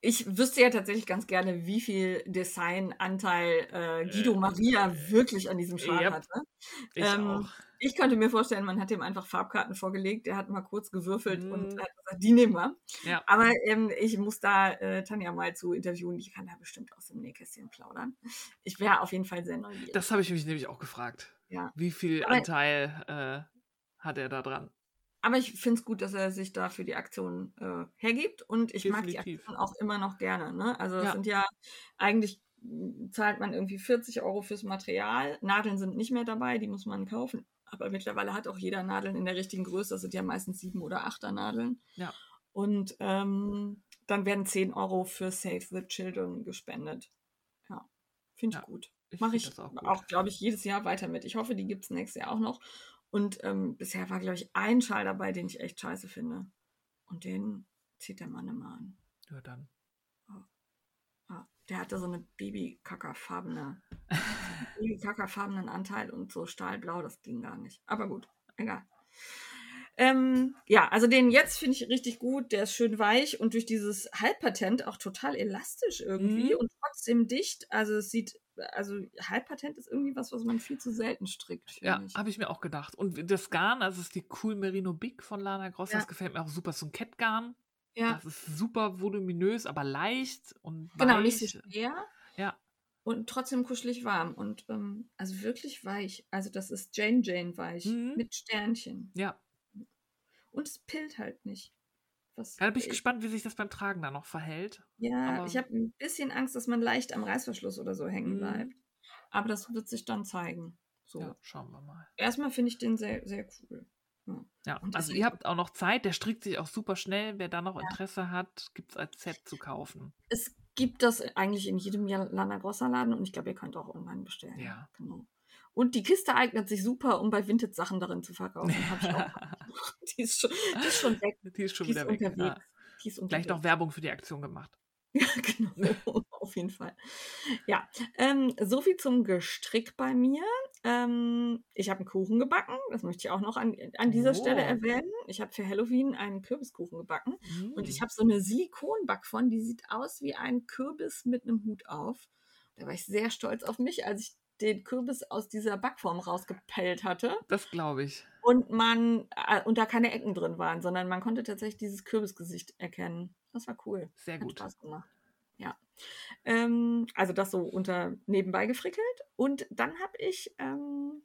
Ich wüsste ja tatsächlich ganz gerne, wie viel Designanteil äh, Guido Äh, Maria wirklich an diesem Schal Yep. hatte. ich Ähm, auch. Ich könnte mir vorstellen, man hat ihm einfach Farbkarten vorgelegt, der hat mal kurz gewürfelt und Mm. hat gesagt, die nehmen wir. Ja. Aber ähm, ich muss da äh, Tanja mal zu interviewen, die kann da bestimmt aus dem Nähkästchen plaudern. Ich wäre auf jeden Fall sehr neugierig. Das habe ich mich nämlich auch gefragt. Ja. Wie viel Aber- Anteil äh, hat er da dran? Aber ich finde es gut, dass er sich da für die Aktion äh, hergibt und ich mag die Definitiv. Aktion auch immer noch gerne. Ne? Also es Ja. sind ja eigentlich m, zahlt man irgendwie 40 Euro fürs Material. Nadeln sind nicht mehr dabei, die muss man kaufen. Aber mittlerweile hat auch jeder Nadeln in der richtigen Größe. Das sind ja meistens sieben oder achter Nadeln. Ja. Und ähm, dann werden 10 Euro für Save the Children gespendet. Ja, finde ich Ja, gut. Ich Mache ich das auch auch, gut. glaube ich, jedes Jahr weiter mit. Ich hoffe, die gibt es nächstes Jahr auch noch. Und ähm, bisher war, glaube ich, ein Schal dabei, den ich echt scheiße finde. Und den zieht der Mann immer an. Ja, dann. Ja, der hatte so eine Babykackerfarbene, Babykackerfarbenen Anteil und so stahlblau, das ging gar nicht. Aber gut, egal. Ähm, ja, also den jetzt finde ich richtig gut. Der ist schön weich und durch dieses Halbpatent auch total elastisch irgendwie Mhm. und trotzdem dicht. Also es sieht also Halbpatent ist irgendwie was, was man viel zu selten strickt. Ja, habe ich mir auch gedacht. Und das Garn, also ist die Cool Merino Big von Lana Gross, Ja. das gefällt mir auch super. So ein Kettgarn. Ja, Das ist super voluminös, aber leicht und genau, nicht so weich. schwer. Ja. Und trotzdem kuschelig warm. Und ähm, also wirklich weich. Also das ist Jane Jane weich. Mhm. Mit Sternchen. Ja, Und es pillt halt nicht. Was da bin ich ich- gespannt, wie sich das beim Tragen dann noch verhält. Ja, Aber- ich habe ein bisschen Angst, dass man leicht am Reißverschluss oder so hängen Mhm. bleibt. Aber das wird sich dann zeigen. So. Ja, schauen wir mal. Erstmal finde ich den sehr, sehr cool. Ja, Und also ihr habt auch noch Zeit, der strickt sich auch super schnell. Wer da noch Ja. Interesse hat, gibt es als Set zu kaufen. Es gibt das eigentlich in jedem Lana Grossa Laden und ich glaube, ihr könnt auch online bestellen. Ja. Genau. Und die Kiste eignet sich super, um bei Vintage-Sachen darin zu verkaufen. Hab ich auch. die, ist schon, die ist schon weg. Die ist schon Die ist wieder weg. unterwegs. Ja. Die ist Gleich noch unterwegs. Werbung für die Aktion gemacht. Ja, genau. Auf jeden Fall. Ja, ähm, so viel zum Gestrick bei mir. Ähm, ich habe einen Kuchen gebacken. Das möchte ich auch noch an, an dieser Stelle Oh. erwähnen. Ich habe für Halloween einen Kürbiskuchen gebacken. Und ich Mm. habe so eine Silikonbackform, die sieht aus wie ein Kürbis mit einem Hut auf. Da war ich sehr stolz auf mich, als ich den Kürbis aus dieser Backform rausgepellt hatte Das glaube ich. und man äh, und da keine Ecken drin waren, sondern man konnte tatsächlich dieses Kürbisgesicht erkennen. Das war cool. Sehr Hat gut. Spaß gemacht. Ja. Ähm, also das so unter nebenbei gefrickelt. Und dann habe ich ähm,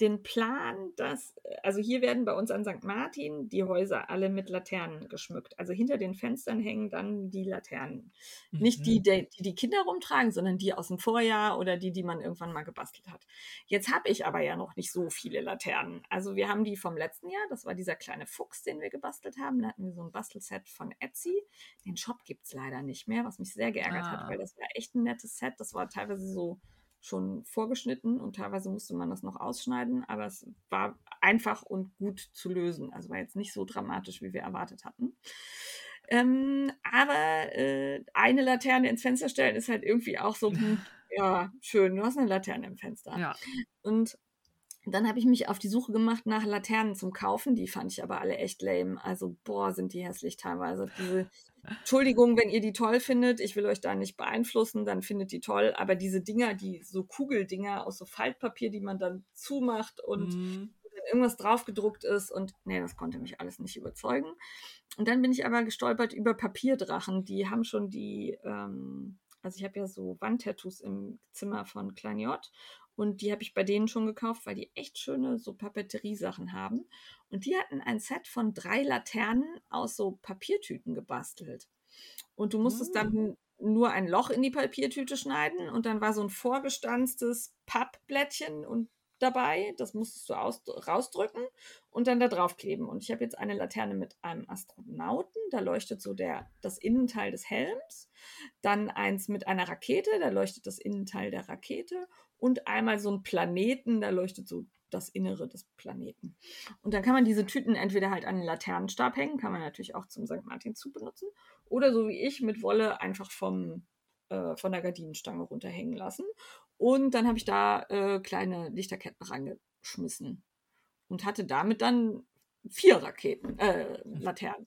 den Plan, dass, also hier werden bei uns an St. Martin die Häuser alle mit Laternen geschmückt. Also hinter den Fenstern hängen dann die Laternen. Nicht die, Mhm. die die die Kinder rumtragen, sondern die aus dem Vorjahr oder die, die man irgendwann mal gebastelt hat. Jetzt habe ich aber ja noch nicht so viele Laternen. Also wir haben die vom letzten Jahr, das war dieser kleine Fuchs, den wir gebastelt haben. Da hatten wir so ein Bastelset von Etsy. Den Shop gibt es leider nicht mehr, was mich sehr geärgert Ah. hat, weil das war echt ein nettes Set. Das war teilweise so schon vorgeschnitten und teilweise musste man das noch ausschneiden, aber es war einfach und gut zu lösen. Also war jetzt nicht so dramatisch, wie wir erwartet hatten. Ähm, aber äh, eine Laterne ins Fenster stellen ist halt irgendwie auch so, hm, ja, schön, du hast eine Laterne im Fenster. Ja, Und dann habe ich mich auf die Suche gemacht nach Laternen zum Kaufen. Die fand ich aber alle echt lame. Also, boah, sind die hässlich teilweise. Diese, Entschuldigung, wenn ihr die toll findet. Ich will euch da nicht beeinflussen, dann findet die toll. Aber diese Dinger, die so Kugeldinger aus so Faltpapier, die man dann zumacht und dann irgendwas draufgedruckt ist und nee, das konnte mich alles nicht überzeugen. Und dann bin ich aber gestolpert über Papierdrachen. Die haben schon die, ähm, also ich habe ja so Wandtattoos im Zimmer von Klein J und die habe ich bei denen schon gekauft, weil die echt schöne so Papeterie-Sachen haben. Und die hatten ein Set von drei Laternen aus so Papiertüten gebastelt. Und du musstest Mm. dann nur ein Loch in die Papiertüte schneiden und dann war so ein vorgestanztes Pappblättchen und dabei, das musstest du aus, rausdrücken und dann da draufkleben. Und ich habe jetzt eine Laterne mit einem Astronauten, da leuchtet so der, das Innenteil des Helms, dann eins mit einer Rakete, da leuchtet das Innenteil der Rakete und einmal so ein Planeten, da leuchtet so das Innere des Planeten. Und dann kann man diese Tüten entweder halt an den Laternenstab hängen, kann man natürlich auch zum St. Martin zu benutzen, oder so wie ich mit Wolle einfach vom, äh, von der Gardinenstange runterhängen lassen. Und dann habe ich da äh, kleine Lichterketten rangeschmissen und hatte damit dann vier Raketen, äh, Laternen.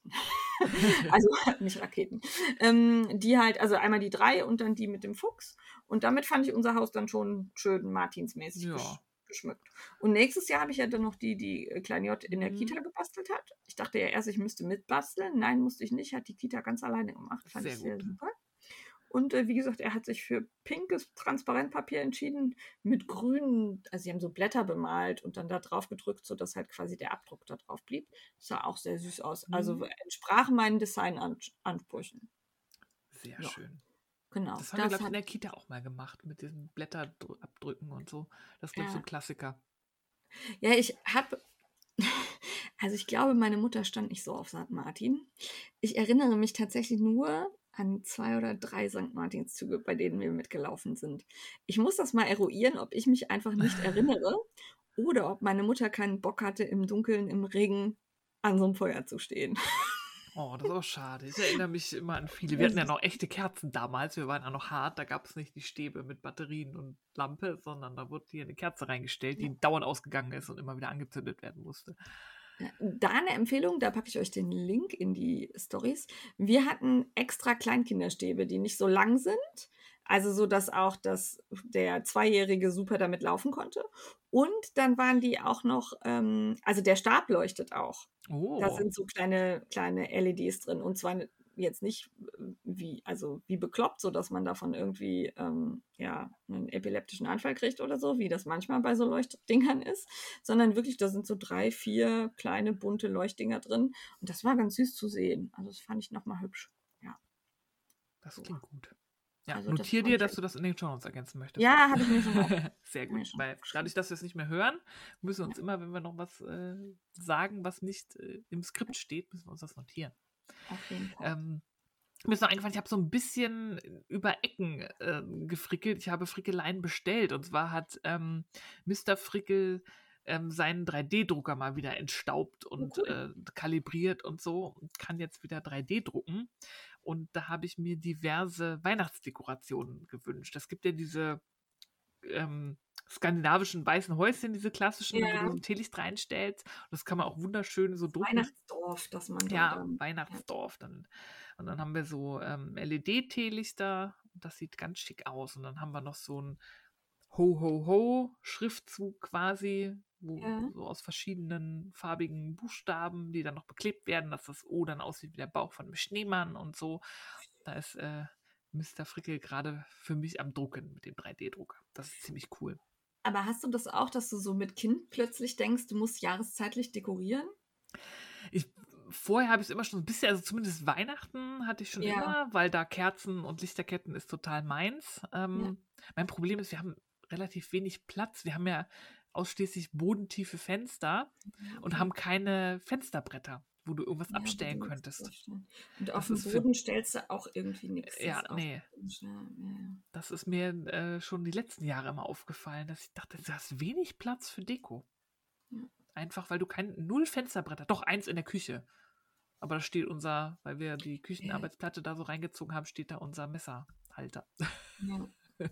also nicht Raketen. Ähm, die halt, also einmal die drei und dann die mit dem Fuchs. Und damit fand ich unser Haus dann schon schön Martinsmäßig Ja. gesch geschmückt. Und nächstes Jahr habe ich ja dann noch die, die äh, Klein J in der Mhm. Kita gebastelt hat. Ich dachte ja erst, ich müsste mitbasteln. Nein, musste ich nicht. Hat die Kita ganz alleine gemacht. Fand Sehr ich sehr gut. super. Und äh, wie gesagt, er hat sich für pinkes Transparentpapier entschieden mit grünen, also sie haben so Blätter bemalt und dann da drauf gedrückt, sodass halt quasi der Abdruck da drauf blieb. sah auch sehr süß aus. Also Mhm. entsprach meinen Designansprüchen. sehr Ja. schön. Genau. Das haben wir, glaube ich, in der Kita auch mal gemacht, mit diesen Blätterabdrücken und so. Das ist, glaube ich, so Ja. ein Klassiker. ja, ich habe, also ich glaube, meine Mutter stand nicht so auf St. Martin. Ich erinnere mich tatsächlich nur an zwei oder drei St. Martinszüge, bei denen wir mitgelaufen sind. Ich muss das mal eruieren, ob ich mich einfach nicht erinnere oder ob meine Mutter keinen Bock hatte, im Dunkeln, im Regen an so einem Feuer zu stehen. Oh, das ist auch schade. Ich erinnere mich immer an viele. Wir hatten ja noch echte Kerzen damals. Wir waren ja noch hart. Da gab es nicht die Stäbe mit Batterien und Lampe, sondern da wurde hier eine Kerze reingestellt, die dauernd ausgegangen ist und immer wieder angezündet werden musste. Da eine Empfehlung, da packe ich euch den Link in die Stories. Wir hatten extra Kleinkinderstäbe, die nicht so lang sind, Also so, dass auch das, der Zweijährige super damit laufen konnte. Und dann waren die auch noch, ähm, also der Stab leuchtet auch. Oh. Da sind so kleine, kleine LEDs drin. Und zwar jetzt nicht äh, wie, also wie bekloppt, so dass man davon irgendwie ähm, ja, einen epileptischen Anfall kriegt oder so, wie das manchmal bei so Leuchtdingern ist, sondern wirklich, da sind so drei, vier kleine bunte Leuchtdinger drin. Und das war ganz süß zu sehen. Also das fand ich nochmal hübsch. Ja. Das klingt gut. Ja, Also das notier fand dir, dass du das in den Show Notes ergänzen möchtest. Ja, habe ich mir schon. Sehr gut, schon weil dadurch, dass wir es nicht mehr hören, müssen wir uns immer, wenn wir noch was äh, sagen, was nicht äh, im Skript steht, müssen wir uns das notieren. Auf jeden Fall. Ähm, mir ist noch eingefallen, ich habe so ein bisschen über Ecken äh, gefrickelt. Ich habe Frickeleien bestellt. Und zwar hat ähm, Mr. Frickel ähm, seinen 3D-Drucker mal wieder entstaubt und cool. äh, kalibriert und so und kann jetzt wieder 3D drucken. Und da habe ich mir diverse Weihnachtsdekorationen gewünscht. Es gibt ja diese ähm, skandinavischen weißen Häuschen, diese klassischen, wo Ja. du so ein Teelicht reinstellst. Und das kann man auch wunderschön so drucken. Weihnachtsdorf, dass man da Ja, dann, Weihnachtsdorf. Dann, und dann haben wir so ähm, LED-Teelichter. Das sieht ganz schick aus. Und dann haben wir noch so ein Ho-Ho-Ho-Schriftzug quasi, wo Ja. so aus verschiedenen farbigen Buchstaben, die dann noch beklebt werden, dass das O dann aussieht wie der Bauch von einem Schneemann und so. Da ist äh, Mr. Frickel gerade für mich am Drucken mit dem 3D-Drucker. Das ist ziemlich cool. Aber hast du das auch, dass du so mit Kind plötzlich denkst, du musst jahreszeitlich dekorieren? Ich, vorher habe ich es immer schon ein bisschen, also zumindest Weihnachten hatte ich schon Ja. immer, weil da Kerzen und Lichterketten ist total meins. Ähm, Mein Problem ist, wir haben relativ wenig Platz. Wir haben ja ausschließlich bodentiefe Fenster und haben keine Fensterbretter, wo du irgendwas Ja, abstellen könntest. Und Das auf dem ist für- Boden stellst du auch irgendwie nichts. Ja, nee. Ja, ja. Das ist mir äh, schon die letzten Jahre immer aufgefallen, dass ich dachte, du hast wenig Platz für Deko. Ja. Einfach, weil du kein null Fensterbretter, doch eins in der Küche. Aber da steht unser, weil wir die Küchenarbeitsplatte da so reingezogen haben, steht da unser Messerhalter. Ja.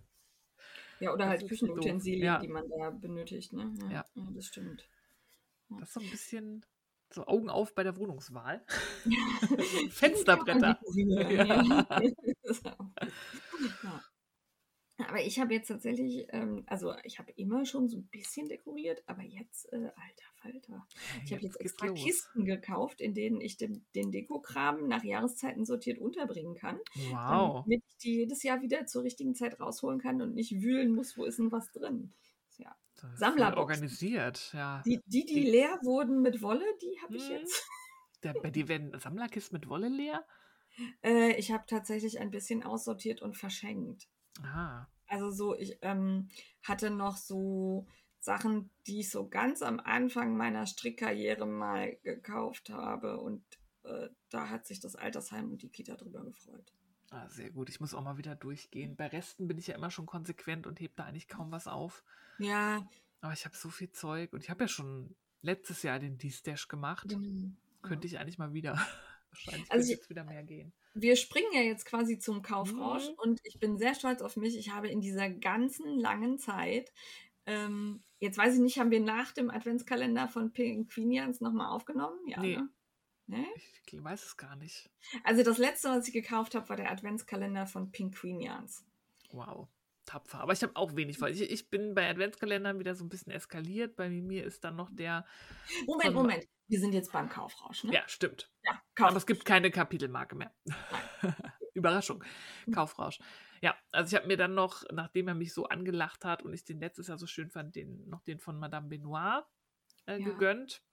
Ja, oder Das halt Küchenutensilien, ja. die man da benötigt. Ne? Ja. das stimmt. Das ist so ein bisschen so Augen auf bei der Wohnungswahl. Fensterbretter. Ja. Aber ich habe jetzt tatsächlich, ähm, also ich habe immer schon so ein bisschen dekoriert, aber jetzt, äh, alter Falter. Ich habe jetzt geht's extra los. Kisten gekauft, in denen ich den, den Dekokram nach Jahreszeiten sortiert unterbringen kann. Wow. Damit ich die jedes Jahr wieder zur richtigen Zeit rausholen kann und nicht wühlen muss, wo ist denn was drin. Sammlerboxen. Organisiert, ja. Die, die, die Die- leer wurden mit Wolle, die habe ich Mhm. jetzt. Der, bei dir werden Sammlerkisten mit Wolle leer? Äh, ich habe tatsächlich ein bisschen aussortiert und verschenkt. Aha. Also so, ich ähm, hatte noch so Sachen, die ich so ganz am Anfang meiner Strickkarriere mal gekauft habe und äh, da hat sich das Altersheim und die Kita drüber gefreut. Ah, sehr gut. Ich muss auch mal wieder durchgehen. Bei Resten bin ich ja immer schon konsequent und heb da eigentlich kaum was auf. Ja, Aber ich habe so viel Zeug und ich habe ja schon letztes Jahr den D-Stash gemacht. genau. Könnte ich eigentlich mal wieder. Wahrscheinlich Also ich- jetzt wieder mehr gehen. Wir springen ja jetzt quasi zum Kaufrausch Mhm. und ich bin sehr stolz auf mich. Ich habe in dieser ganzen langen Zeit, ähm, jetzt weiß ich nicht, haben wir nach dem Adventskalender von Pinguinians nochmal aufgenommen? Ja, Nee. ne? Ne? Ich weiß es gar nicht. Also das letzte, was ich gekauft habe, war der Adventskalender von Pinguinians. Wow. Tapfer. Aber ich habe auch wenig, weil ich, ich bin bei Adventskalendern wieder so ein bisschen eskaliert. Bei mir ist dann noch der. Moment, Moment. Wir sind jetzt beim Kaufrausch, ne? Ja, stimmt. ja Aber es gibt keine Kapitelmarke mehr. Überraschung. Kaufrausch. Ja, also ich habe mir dann noch, nachdem er mich so angelacht hat und ich den letztes Jahr so schön fand, den, noch den von Madame Benoit äh, Ja. gegönnt.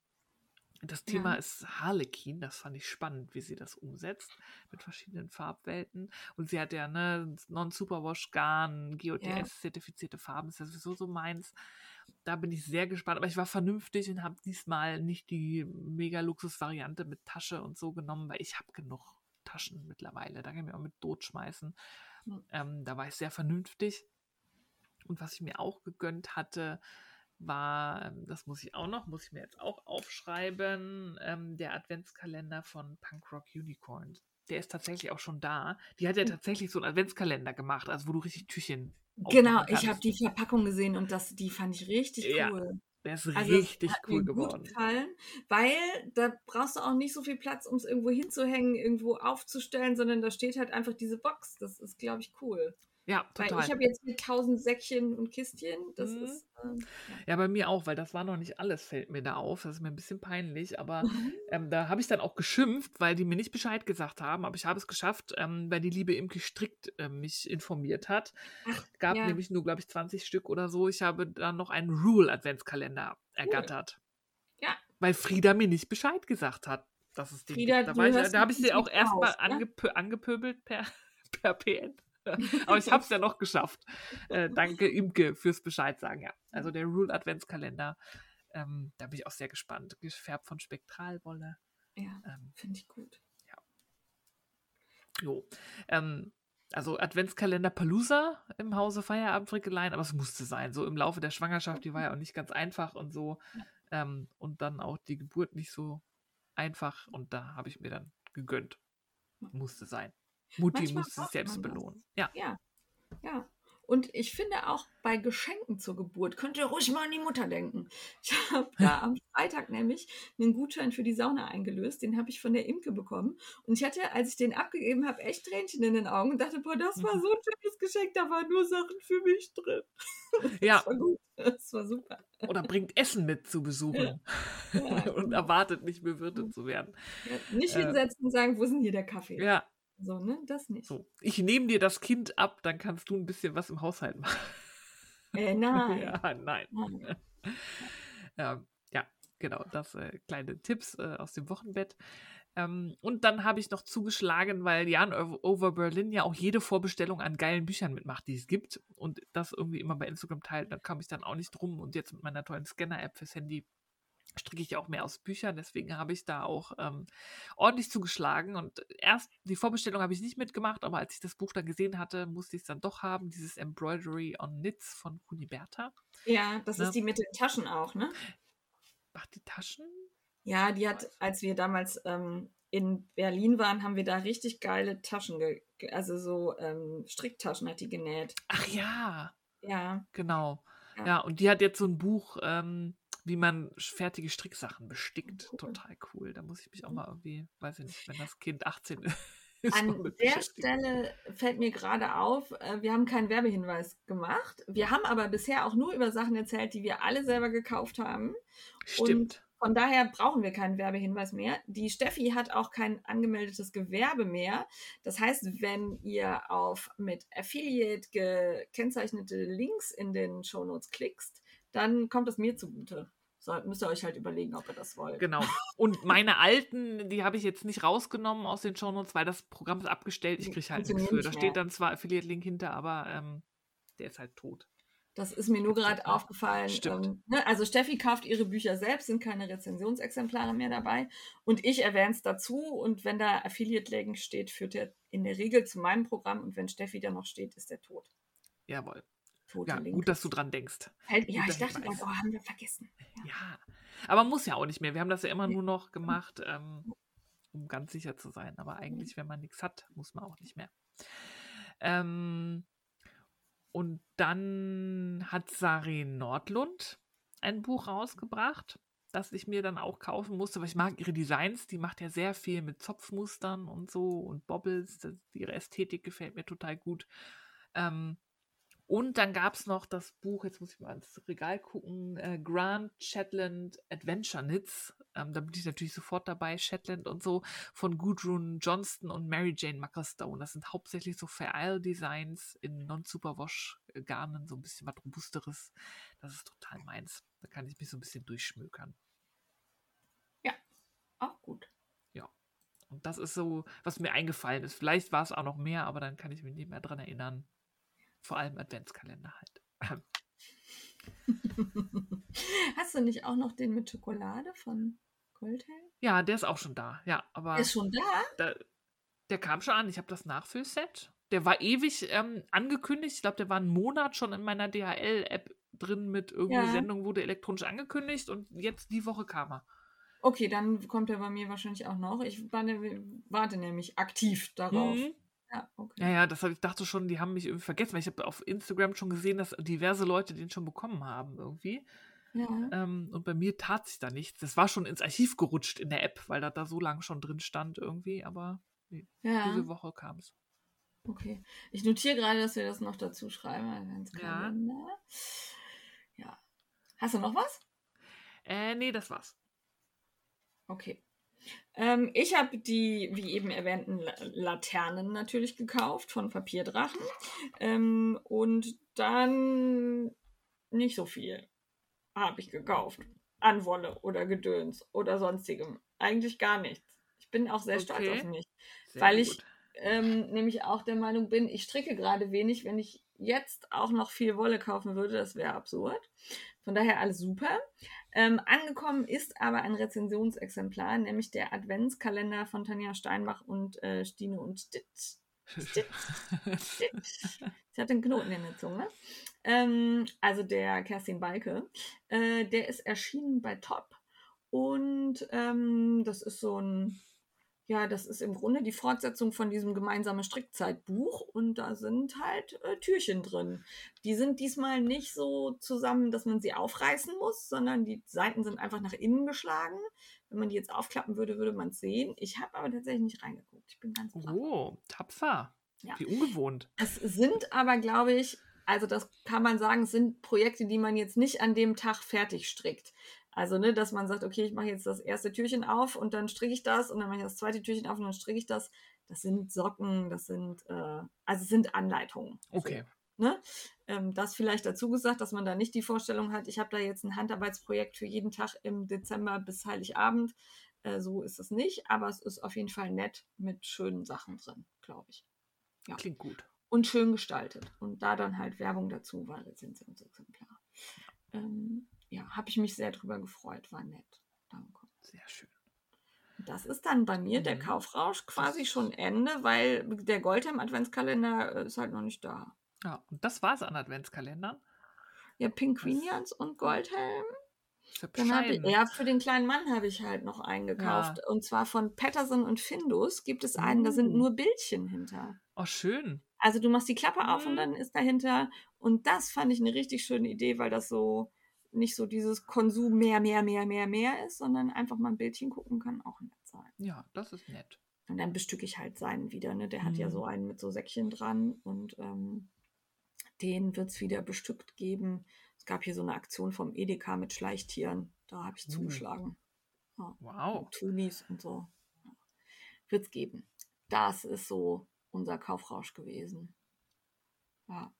Das Thema Ja. ist Harlequin, das fand ich spannend, wie sie das umsetzt, mit verschiedenen Farbwelten. Und sie hat ja ne, Non-Superwash-Garn, GOTS-zertifizierte Farben, ist ja sowieso so meins. Da bin ich sehr gespannt, aber ich war vernünftig und habe diesmal nicht die Mega-Luxus-Variante mit Tasche und so genommen, weil ich habe genug Taschen mittlerweile. Da kann ich mir auch mit Tod schmeißen. Hm. Ähm, da war ich sehr vernünftig. Und was ich mir auch gegönnt hatte, war, ähm, das muss ich auch noch, muss ich mir jetzt auch aufschreiben, ähm, der Adventskalender von Punkrock Unicorn. Der ist tatsächlich auch schon da. Die hat ja Mhm. tatsächlich so einen Adventskalender gemacht, also wo du richtig Türchen. Genau, ich habe die Verpackung gesehen und das, die fand ich richtig Ja, cool. Der ist Also richtig hat cool mir geworden. Gut gefallen, weil da brauchst du auch nicht so viel Platz, um es irgendwo hinzuhängen, irgendwo aufzustellen, sondern da steht halt einfach diese Box. Das ist, glaube ich, cool. Ja, Weil total. ich habe jetzt mit tausend Säckchen und Kistchen, das Mhm. ist. Ähm, ja. Ja, bei mir auch, weil das war noch nicht alles, fällt mir da auf. Das ist mir ein bisschen peinlich. Aber Mhm. ähm, da habe ich dann auch geschimpft, weil die mir nicht Bescheid gesagt haben. Aber ich habe es geschafft, ähm, weil die liebe Imke strikt äh, mich informiert hat. Ach, Gab ja. nämlich nur, glaube ich, 20 Stück oder so. Ich habe dann noch einen Rule-Adventskalender ergattert. Ja. Weil Frieda mir nicht Bescheid gesagt hat. Dass es den Frieda, gibt. Da, da habe ich sie auch erstmal ne? angepö angepöbelt per, per PN. Aber ich habe es ja noch geschafft. Äh, danke, Imke, fürs Bescheid sagen. Ja. Also der Rule Adventskalender. Ähm, da bin ich auch sehr gespannt. Gefärbt von Spektralwolle. Ja, Ähm, finde ich gut. jo. Ähm, also Adventskalender Palooza im Hause Feierabendfrickeleien, aber es musste sein. So im Laufe der Schwangerschaft, die war ja auch nicht ganz einfach und so. Ähm, und dann auch die Geburt nicht so einfach. Und da habe ich mir dann gegönnt. Musste sein. Mutti Manchmal musste sich selbst belohnen. Ja. Ja, ja. Und ich finde auch bei Geschenken zur Geburt könnt ihr ruhig mal an die Mutter denken. Ich habe da am Freitag nämlich einen Gutschein für die Sauna eingelöst. Den habe ich von der Imke bekommen. Und ich hatte, als ich den abgegeben habe, echt Tränchen in den Augen und dachte, boah, das war Mhm. so ein schönes Geschenk. Da waren nur Sachen für mich drin. Ja, Das war gut. Das war super. oder bringt Essen mit zu besuchen Ja, und genau. erwartet nicht bewirtet zu werden. Ja, nicht Äh, hinsetzen und sagen, wo ist denn hier der Kaffee? Ja, So, ne? Das nicht. so. Ich nehme dir das Kind ab, dann kannst du ein bisschen was im Haushalt machen. Äh, nein. Ja, nein. nein. Ähm, ja, genau, das äh, kleine Tipps äh, aus dem Wochenbett. Ähm, und dann habe ich noch zugeschlagen, weil Jan Over- Over Berlin ja auch jede Vorbestellung an geilen Büchern mitmacht, die es gibt und das irgendwie immer bei Instagram teilt. Da kam ich dann auch nicht drum und jetzt mit meiner tollen Scanner-App fürs Handy stricke ich ja auch mehr aus Büchern, deswegen habe ich da auch ähm, ordentlich zugeschlagen und erst die Vorbestellung habe ich nicht mitgemacht, aber als ich das Buch dann gesehen hatte, musste ich es dann doch haben, dieses Embroidery on Knits von Kuniberta. Ja, das Ne? ist die mit den Taschen auch, ne? Macht die Taschen? Ja, die hat, als wir damals ähm, in Berlin waren, haben wir da richtig geile Taschen, ge ge- also so ähm, Stricktaschen hat die genäht. Ach ja, Ja, genau. Ja. Ja, und die hat jetzt so ein Buch, ähm, wie man fertige Stricksachen bestickt. Cool. Total cool. Da muss ich mich auch Mhm. mal irgendwie, weiß ich nicht, wenn das Kind 18 ist. an der. Stelle fällt mir gerade auf, äh, wir haben keinen Werbehinweis gemacht. Wir haben aber bisher auch nur über Sachen erzählt, die wir alle selber gekauft haben. Stimmt. Von daher brauchen wir keinen Werbehinweis mehr. Die Steffi hat auch kein angemeldetes Gewerbe mehr. Das heißt, wenn ihr auf mit Affiliate gekennzeichnete Links in den Shownotes klickst, dann kommt das mir zugute. So, müsst ihr euch halt überlegen, ob ihr das wollt. Genau. Und meine alten, die habe ich jetzt nicht rausgenommen aus den Shownotes, weil das Programm ist abgestellt. Ich kriege halt nichts für. Da steht dann zwar Affiliate-Link hinter, aber ähm, der ist halt tot. Das ist mir nur gerade mehr. aufgefallen. Stimmt. Ähm, ne? Also Steffi kauft ihre Bücher selbst, sind keine Rezensionsexemplare mehr dabei. Und ich erwähne es dazu. Und wenn da Affiliate-Link steht, führt er in der Regel zu meinem Programm. Und wenn Steffi da noch steht, ist der tot. Jawohl. Tote Ja, gut, dass du dran denkst. Halt, ja, gut, ich dachte gerade, oh, haben wir vergessen. Ja. Ja. Aber muss ja auch nicht mehr. Wir haben das ja immer nur noch gemacht, ähm, um ganz sicher zu sein. Aber eigentlich, wenn man nichts hat, muss man auch nicht mehr. Ähm, und dann hat Sari Nordlund ein Buch rausgebracht, das ich mir dann auch kaufen musste, weil ich mag ihre Designs. Die macht ja sehr viel mit Zopfmustern und so und Bobbles. Das, ihre Ästhetik gefällt mir total gut. Ähm, und dann gab es noch das Buch, jetzt muss ich mal ins Regal gucken, äh, Grand Shetland Adventure Knits. Ähm, da bin ich natürlich sofort dabei, Shetland und so, von Gudrun Johnston und Mary Jane Muckerstone. Das sind hauptsächlich so Fair-Isle-Designs in Non-Superwash-Garnen, so ein bisschen was Robusteres. Das ist total meins. Da kann ich mich so ein bisschen durchschmökern. Auch gut. Und das ist so, was mir eingefallen ist. Vielleicht war es auch noch mehr, aber dann kann ich mich nicht mehr dran erinnern. Vor allem Adventskalender halt. Hast du nicht auch noch den mit Schokolade von Goldhelm? Ja, der ist auch schon da. Ja, aber Ist schon da? da, der kam schon an. Ich habe das Nachfüllset. Der war ewig ähm, angekündigt. Ich glaube, der war einen Monat schon in meiner DHL-App drin mit irgendeiner Ja. Sendung, wurde elektronisch angekündigt und jetzt die Woche kam er. Okay, dann kommt er bei mir wahrscheinlich auch noch. Ich war warte nämlich aktiv darauf. Mhm. Ja, okay. Ja, ja, das hab, ich dachte schon, die haben mich irgendwie vergessen, weil ich habe auf Instagram schon gesehen, dass diverse Leute den schon bekommen haben irgendwie. Ja. Ähm, und bei mir tat sich da nichts. Das war schon ins Archiv gerutscht in der App, weil das da so lange schon drin stand irgendwie, aber ja. diese Woche kam es. Okay. Ich notiere gerade, dass wir das noch dazu schreiben. Adventskalender. Ja. ja. Hast du noch was? Äh, nee, das war's. Okay. Ähm, ich habe die, wie eben erwähnten, Laternen natürlich gekauft von Papierdrachen. Ähm, und dann nicht so viel habe ich gekauft. An Wolle oder Gedöns oder sonstigem. Eigentlich gar nichts. Ich bin auch sehr okay. stolz auf mich. Sehr weil gut. ich ähm, nämlich auch der Meinung bin, ich stricke gerade wenig. Wenn ich jetzt auch noch viel Wolle kaufen würde, das wäre absurd. Von daher alles super. Ähm, angekommen ist aber ein Rezensionsexemplar, nämlich der Adventskalender von Tanja Steinbach und äh, Stine und Stitch. Stitch. Stitch. Ich hatte einen Knoten in der Zunge. Ähm, also der Kerstin Balke. Äh, der ist erschienen bei Top. Und ähm, das ist so ein ja, das ist im Grunde die Fortsetzung von diesem gemeinsamen Strickzeitbuch und da sind halt äh, Türchen drin. Die sind diesmal nicht so zusammen, dass man sie aufreißen muss, sondern die Seiten sind einfach nach innen geschlagen. Wenn man die jetzt aufklappen würde, würde man es sehen. Ich habe aber tatsächlich nicht reingeguckt. Ich bin ganz brav. Oh, tapfer. Ja. Wie ungewohnt. Es sind aber, glaube ich, also das kann man sagen, es sind Projekte, die man jetzt nicht an dem Tag fertig strickt. Also, ne, dass man sagt, okay, ich mache jetzt das erste Türchen auf und dann stricke ich das und dann mache ich das zweite Türchen auf und dann stricke ich das. Das sind Socken, das sind, äh, also sind Anleitungen. Okay. So, ne? Ähm, das vielleicht dazu gesagt, dass man da nicht die Vorstellung hat, ich habe da jetzt ein Handarbeitsprojekt für jeden Tag im Dezember bis Heiligabend. Äh, so ist es nicht, aber es ist auf jeden Fall nett mit schönen Sachen drin, glaube ich. Ja. Klingt gut. Und schön gestaltet. Und da dann halt Werbung dazu, weil Rezensionsexemplar. Ähm, ja, habe ich mich sehr drüber gefreut, war nett. Danke. Sehr schön. Das ist dann bei mir der mhm. Kaufrausch quasi schon Ende, weil der Goldhelm Adventskalender äh, ist halt noch nicht da. Ja, und das war es an Adventskalendern? Ja, Pinguinians und Goldhelm. Dann hab ich, ja, für den kleinen Mann habe ich halt noch eingekauft. Ja. Und zwar von Patterson und Findus gibt es einen, da sind uh. nur Bildchen hinter. Oh, schön. Also du machst die Klappe auf und mhm. dann ist dahinter. Und das fand ich eine richtig schöne Idee, weil das so nicht so dieses Konsum mehr, mehr, mehr, mehr, mehr ist, sondern einfach mal ein Bildchen gucken kann auch nett sein. Ja, das ist nett. Und dann bestücke ich halt seinen wieder. Ne? Der mhm. hat ja so mhm. einen mit so Säckchen dran und ähm, den wird es wieder bestückt geben. Es gab hier so eine Aktion vom Edeka mit Schleichtieren. Da habe ich mhm. zugeschlagen. Ja, wow. Tunis und so. Ja. Wird es geben. Das ist so unser Kaufrausch gewesen. Ja.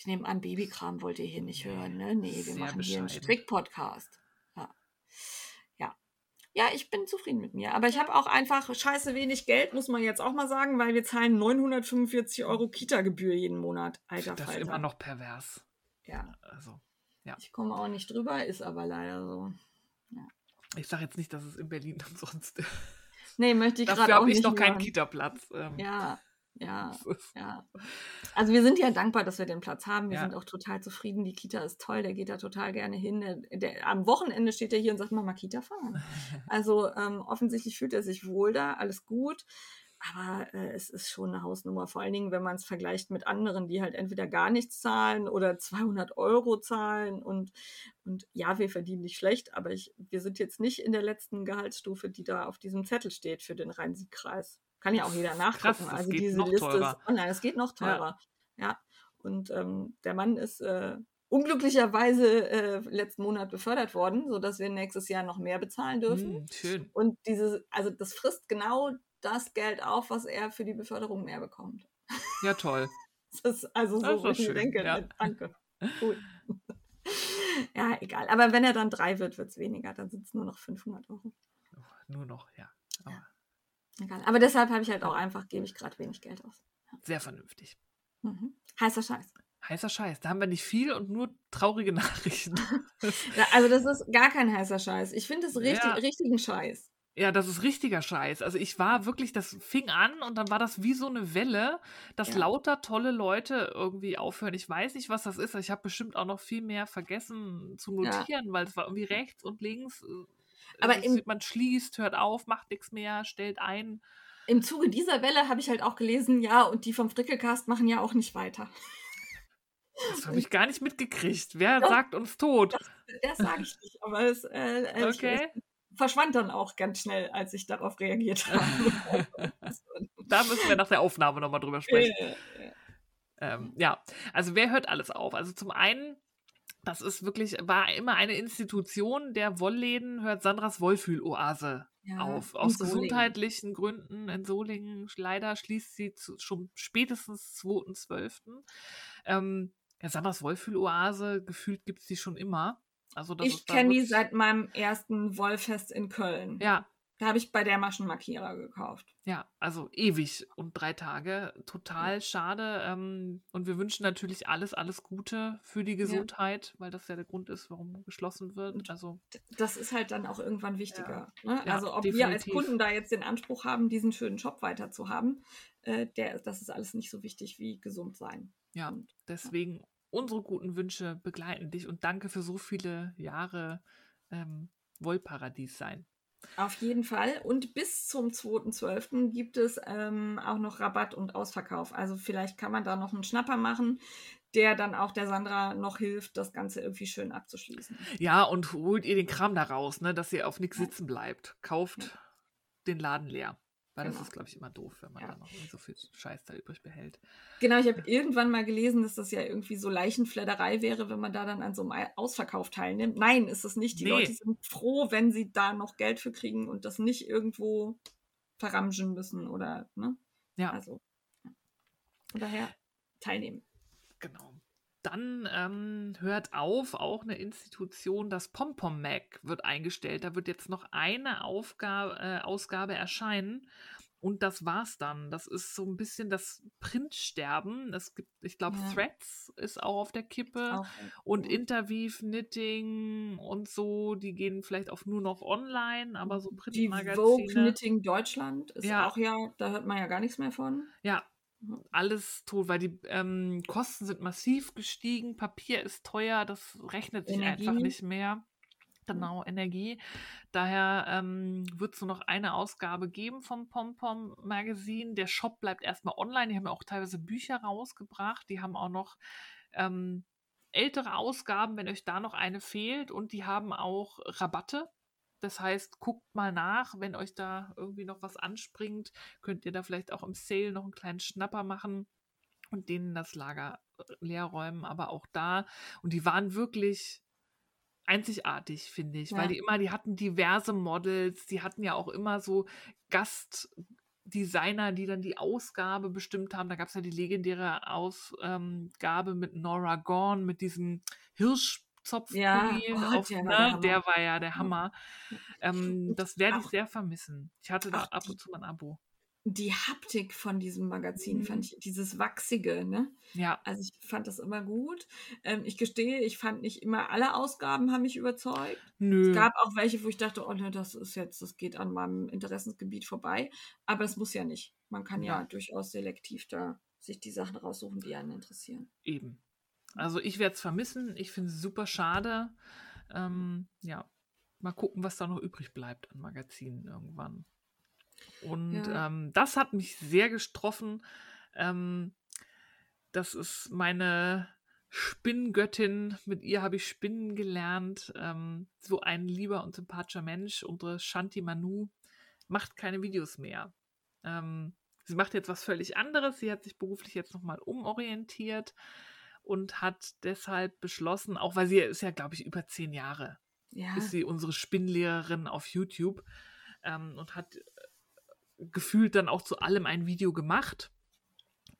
Ich nehme an, Babykram wollt ihr hier nicht hören, ne? Nee, wir Sehr machen bescheiden. hier einen Strick-Podcast. Ja. ja. Ja, ich bin zufrieden mit mir. Aber ich habe auch einfach scheiße wenig Geld, muss man jetzt auch mal sagen, weil wir zahlen 945 Euro Kita-Gebühr jeden Monat. Alter Das ist immer noch pervers. Ja. Also, ja. Ich komme auch nicht drüber, ist aber leider so. Ja. Ich sage jetzt nicht, dass es in Berlin umsonst ist. Nee, möchte ich gerade auch nicht. Dafür habe ich noch keinen Kita-Platz. Ähm. Ja, ja, ja. Also wir sind ja dankbar, dass wir den Platz haben. Wir ja. sind auch total zufrieden. Die Kita ist toll, der geht da total gerne hin. Der, der, am Wochenende steht er hier und sagt, Mama, Kita fahren. Also ähm, offensichtlich fühlt er sich wohl da, alles gut. Aber äh, es ist schon eine Hausnummer, vor allen Dingen, wenn man es vergleicht mit anderen, die halt entweder gar nichts zahlen oder 200 Euro zahlen. Und, und ja, wir verdienen nicht schlecht, aber ich, wir sind jetzt nicht in der letzten Gehaltsstufe, die da auf diesem Zettel steht für den Rhein-Sieg-Kreis. Kann ja auch jeder nachgucken. Krass, also diese Liste teurer. ist online, es geht noch teurer. Ja. ja. Und ähm, der Mann ist äh, unglücklicherweise äh, letzten Monat befördert worden, sodass wir nächstes Jahr noch mehr bezahlen dürfen. Hm, schön. Und diese, also das frisst genau das Geld auf, was er für die Beförderung mehr bekommt. Ja, toll. das ist also so, wo ich denke, ja. danke. Gut. ja, egal. Aber wenn er dann drei wird, wird es weniger. Dann sind es nur noch 500 Euro. Nur noch, ja. Aber ja. Egal. Aber deshalb habe ich halt auch einfach, gebe ich gerade wenig Geld aus. Ja. Sehr vernünftig. Mhm. Heißer Scheiß. Heißer Scheiß. Da haben wir nicht viel und nur traurige Nachrichten. also das ist gar kein heißer Scheiß. Ich finde es richtig, ja. richtigen Scheiß. Ja, das ist richtiger Scheiß. Also ich war wirklich, das fing an und dann war das wie so eine Welle, dass ja. lauter tolle Leute irgendwie aufhören. Ich weiß nicht, was das ist. Ich habe bestimmt auch noch viel mehr vergessen zu notieren, ja. weil es war irgendwie rechts und links äh, aber also im, man schließt, hört auf, macht nichts mehr, stellt ein. Im Zuge dieser Welle habe ich halt auch gelesen, ja, und die vom Frickelcast machen ja auch nicht weiter. Das habe ich gar nicht mitgekriegt. Wer das, sagt uns tot? Das, das sage ich nicht, aber es, äh, äh okay. verschwand dann auch ganz schnell, als ich darauf reagiert habe. da müssen wir nach der Aufnahme nochmal drüber sprechen. Ähm, ja, also wer hört alles auf? Also zum einen, das ist wirklich, war immer eine Institution der Wollläden, hört Sandras Wollfühl-Oase ja, auf. Aus gesundheitlichen Gründen in Solingen. Leider schließt sie zu, schon spätestens 2.12. Ähm, ja, Sandras Wollfühl-Oase, gefühlt gibt es die schon immer. Also ich kenne die seit meinem ersten Wollfest in Köln. Ja, da habe ich bei der Maschenmarkierer gekauft. Ja, also ewig und drei Tage. Total ja. schade. Ähm, und wir wünschen natürlich alles, alles Gute für die Gesundheit, ja. weil das ja der Grund ist, warum geschlossen wird. Also das ist halt dann auch irgendwann wichtiger. Ja. Ne? also ob definitiv. wir als Kunden da jetzt den Anspruch haben, diesen schönen Job weiter zu haben, äh, der, das ist alles nicht so wichtig wie gesund sein. Ja, und, deswegen unsere guten Wünsche begleiten dich und danke für so viele Jahre ähm, Wollparadies sein. Auf jeden Fall. Und bis zum 2.12. gibt es ähm, auch noch Rabatt und Ausverkauf. Also vielleicht kann man da noch einen Schnapper machen, der dann auch der Sandra noch hilft, das Ganze irgendwie schön abzuschließen. Ja, und holt ihr den Kram da raus, ne, dass ihr auf nichts sitzen bleibt. Kauft ja. den Laden leer. Weil genau. das ist, glaube ich, immer doof, wenn man ja. da noch so viel Scheiß da übrig behält. Genau, ich habe irgendwann mal gelesen, dass das ja irgendwie so Leichenfledderei wäre, wenn man da dann an so einem Ausverkauf teilnimmt. Nein, ist es nicht. Die nee. Leute sind froh, wenn sie da noch Geld für kriegen und das nicht irgendwo verramschen müssen oder, ne? Ja. Also, von daher teilnehmen. Genau. Dann ähm, hört auf, auch eine Institution, das Pompom Mac wird eingestellt. Da wird jetzt noch eine Aufgabe, äh, Ausgabe erscheinen. Und das war's dann. Das ist so ein bisschen das Printsterben. Es gibt, ich glaube, ja. Threads ist auch auf der Kippe. Auch, und. Interweave, Knitting und so, die gehen vielleicht auch nur noch online, aber so Printmagazine. Die Vogue Knitting Deutschland ist ja. auch ja, da hört man ja gar nichts mehr von. Ja, alles tot, weil die ähm, Kosten sind massiv gestiegen, Papier ist teuer, das rechnet sich Energie. einfach nicht mehr. Genau, Energie. Daher ähm, wird es nur noch eine Ausgabe geben vom Pompom Magazin. Der Shop bleibt erstmal online. Die haben ja auch teilweise Bücher rausgebracht. Die haben auch noch ähm, ältere Ausgaben, wenn euch da noch eine fehlt. Und die haben auch Rabatte. Das heißt, guckt mal nach, wenn euch da irgendwie noch was anspringt, könnt ihr da vielleicht auch im Sale noch einen kleinen Schnapper machen und denen das Lager äh, leer räumen. Aber auch da, und die waren wirklich einzigartig, finde ich, ja. weil die immer, die hatten diverse Models, die hatten ja auch immer so Gastdesigner, die dann die Ausgabe bestimmt haben. Da gab es ja die legendäre Ausgabe mit Nora Gorn, mit diesem Hirsch Zopfpulli ja, oh, auf, der, ne, war der, war ja der Hammer. Ähm, das werde ich sehr vermissen. Ich hatte da ab und zu ein Abo. Die Haptik von diesem Magazin mhm. fand ich, dieses Wachsige, ne? Ja. Also ich fand das immer gut. Ähm, ich gestehe, ich fand nicht immer alle Ausgaben haben mich überzeugt. Nö. Es gab auch welche, wo ich dachte, oh ne, das ist jetzt, das geht an meinem Interessensgebiet vorbei. Aber es muss ja nicht. Man kann ja, ja durchaus selektiv da sich die Sachen raussuchen, die einen interessieren. Eben. Also ich werde es vermissen. Ich finde es super schade. Ähm, ja, mal gucken, was da noch übrig bleibt an Magazinen irgendwann. Und ja. ähm, das hat mich sehr getroffen. Ähm, das ist meine Spinngöttin. Mit ihr habe ich Spinnen gelernt. Ähm, so ein lieber und sympathischer Mensch. Unsere Shanti Manu macht keine Videos mehr. Ähm, sie macht jetzt was völlig anderes. Sie hat sich beruflich jetzt nochmal umorientiert und hat deshalb beschlossen, auch weil sie ist ja, glaube ich, über zehn Jahre, ja. ist sie unsere Spinnlehrerin auf YouTube ähm, und hat äh, gefühlt dann auch zu allem ein Video gemacht.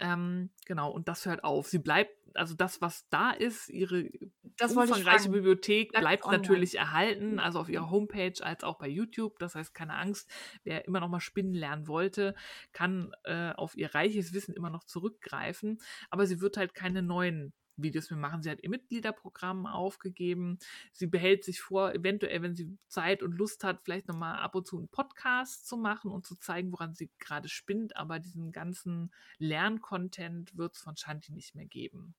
Ähm, genau, und das hört auf. Sie bleibt also das, was da ist, ihre das umfangreiche Bibliothek bleibt, bleibt natürlich erhalten, also auf ihrer Homepage als auch bei YouTube. Das heißt, keine Angst, wer immer noch mal spinnen lernen wollte, kann äh, auf ihr reiches Wissen immer noch zurückgreifen. Aber sie wird halt keine neuen Videos mehr machen. Sie hat ihr Mitgliederprogramm aufgegeben. Sie behält sich vor, eventuell, wenn sie Zeit und Lust hat, vielleicht nochmal ab und zu einen Podcast zu machen und zu zeigen, woran sie gerade spinnt. Aber diesen ganzen Lerncontent wird es von Shanti nicht mehr geben.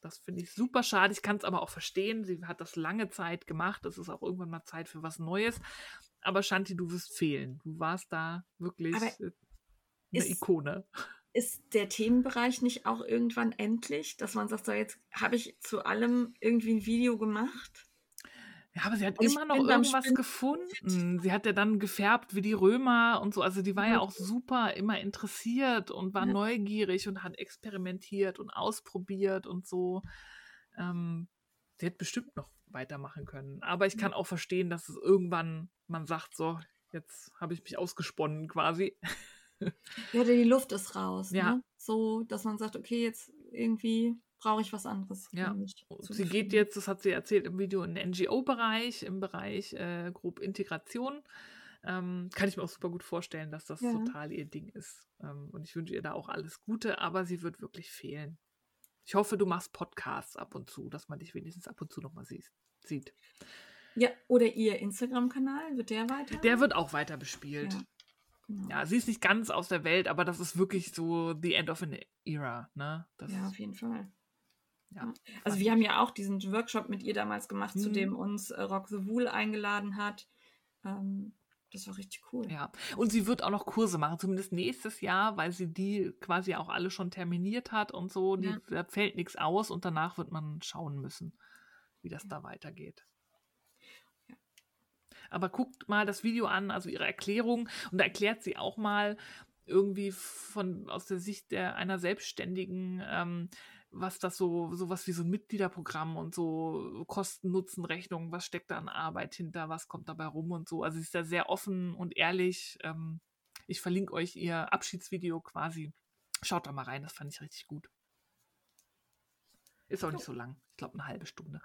Das finde ich super schade. Ich kann es aber auch verstehen. Sie hat das lange Zeit gemacht. Es ist auch irgendwann mal Zeit für was Neues. Aber Shanti, du wirst fehlen. Du warst da wirklich aber eine ist, Ikone ist der Themenbereich nicht auch irgendwann endlich, dass man sagt, so jetzt habe ich zu allem irgendwie ein Video gemacht? Ja, aber sie hat immer noch irgendwas Spinnen gefunden. Sie hat ja dann gefärbt wie die Römer und so. Also die war ja Mhm. auch super immer interessiert und war Ja. neugierig und hat experimentiert und ausprobiert und so. Ähm, sie hätte bestimmt noch weitermachen können. Aber ich kann auch verstehen, dass es irgendwann man sagt, so, jetzt habe ich mich ausgesponnen quasi. Ja, die Luft ist raus. Ja. Ne? So, dass man sagt, okay, jetzt irgendwie brauche ich was anderes. Ja. Sie geht jetzt, das hat sie erzählt im Video, in den NGO-Bereich, im Bereich äh, grob Integration. Ähm, kann ich mir auch super gut vorstellen, dass das Ja. total ihr Ding ist. Ähm, und ich wünsche ihr da auch alles Gute, aber sie wird wirklich fehlen. Ich hoffe, du machst Podcasts ab und zu, dass man dich wenigstens ab und zu nochmal sieht. Ja, oder ihr Instagram-Kanal, wird der weiter? Der wird auch weiter bespielt. Ja. Ja, sie ist nicht ganz aus der Welt, aber das ist wirklich so the end of an era. Ne? Das, ja, auf jeden Fall. ja. Also wir haben ja auch diesen Workshop mit ihr damals gemacht, zu Mhm. dem uns äh, Rock the Wool eingeladen hat. Ähm, das war richtig cool. Ja, und sie wird auch noch Kurse machen, zumindest nächstes Jahr, weil sie die quasi auch alle schon terminiert hat und so. Die, Ja. Da fällt nichts aus und danach wird man schauen müssen, wie das da weitergeht. Aber guckt mal das Video an, also ihre Erklärung, und da erklärt sie auch mal irgendwie von aus der Sicht der einer Selbstständigen, ähm, was das so, sowas wie so ein Mitgliederprogramm und so Kosten-Nutzen-Rechnung, was steckt da an Arbeit hinter, was kommt dabei rum und so. Also sie ist da sehr offen und ehrlich. Ähm, ich verlinke euch ihr Abschiedsvideo quasi. Schaut da mal rein, das fand ich richtig gut. Ist auch nicht so lang. Ich glaube, eine halbe Stunde.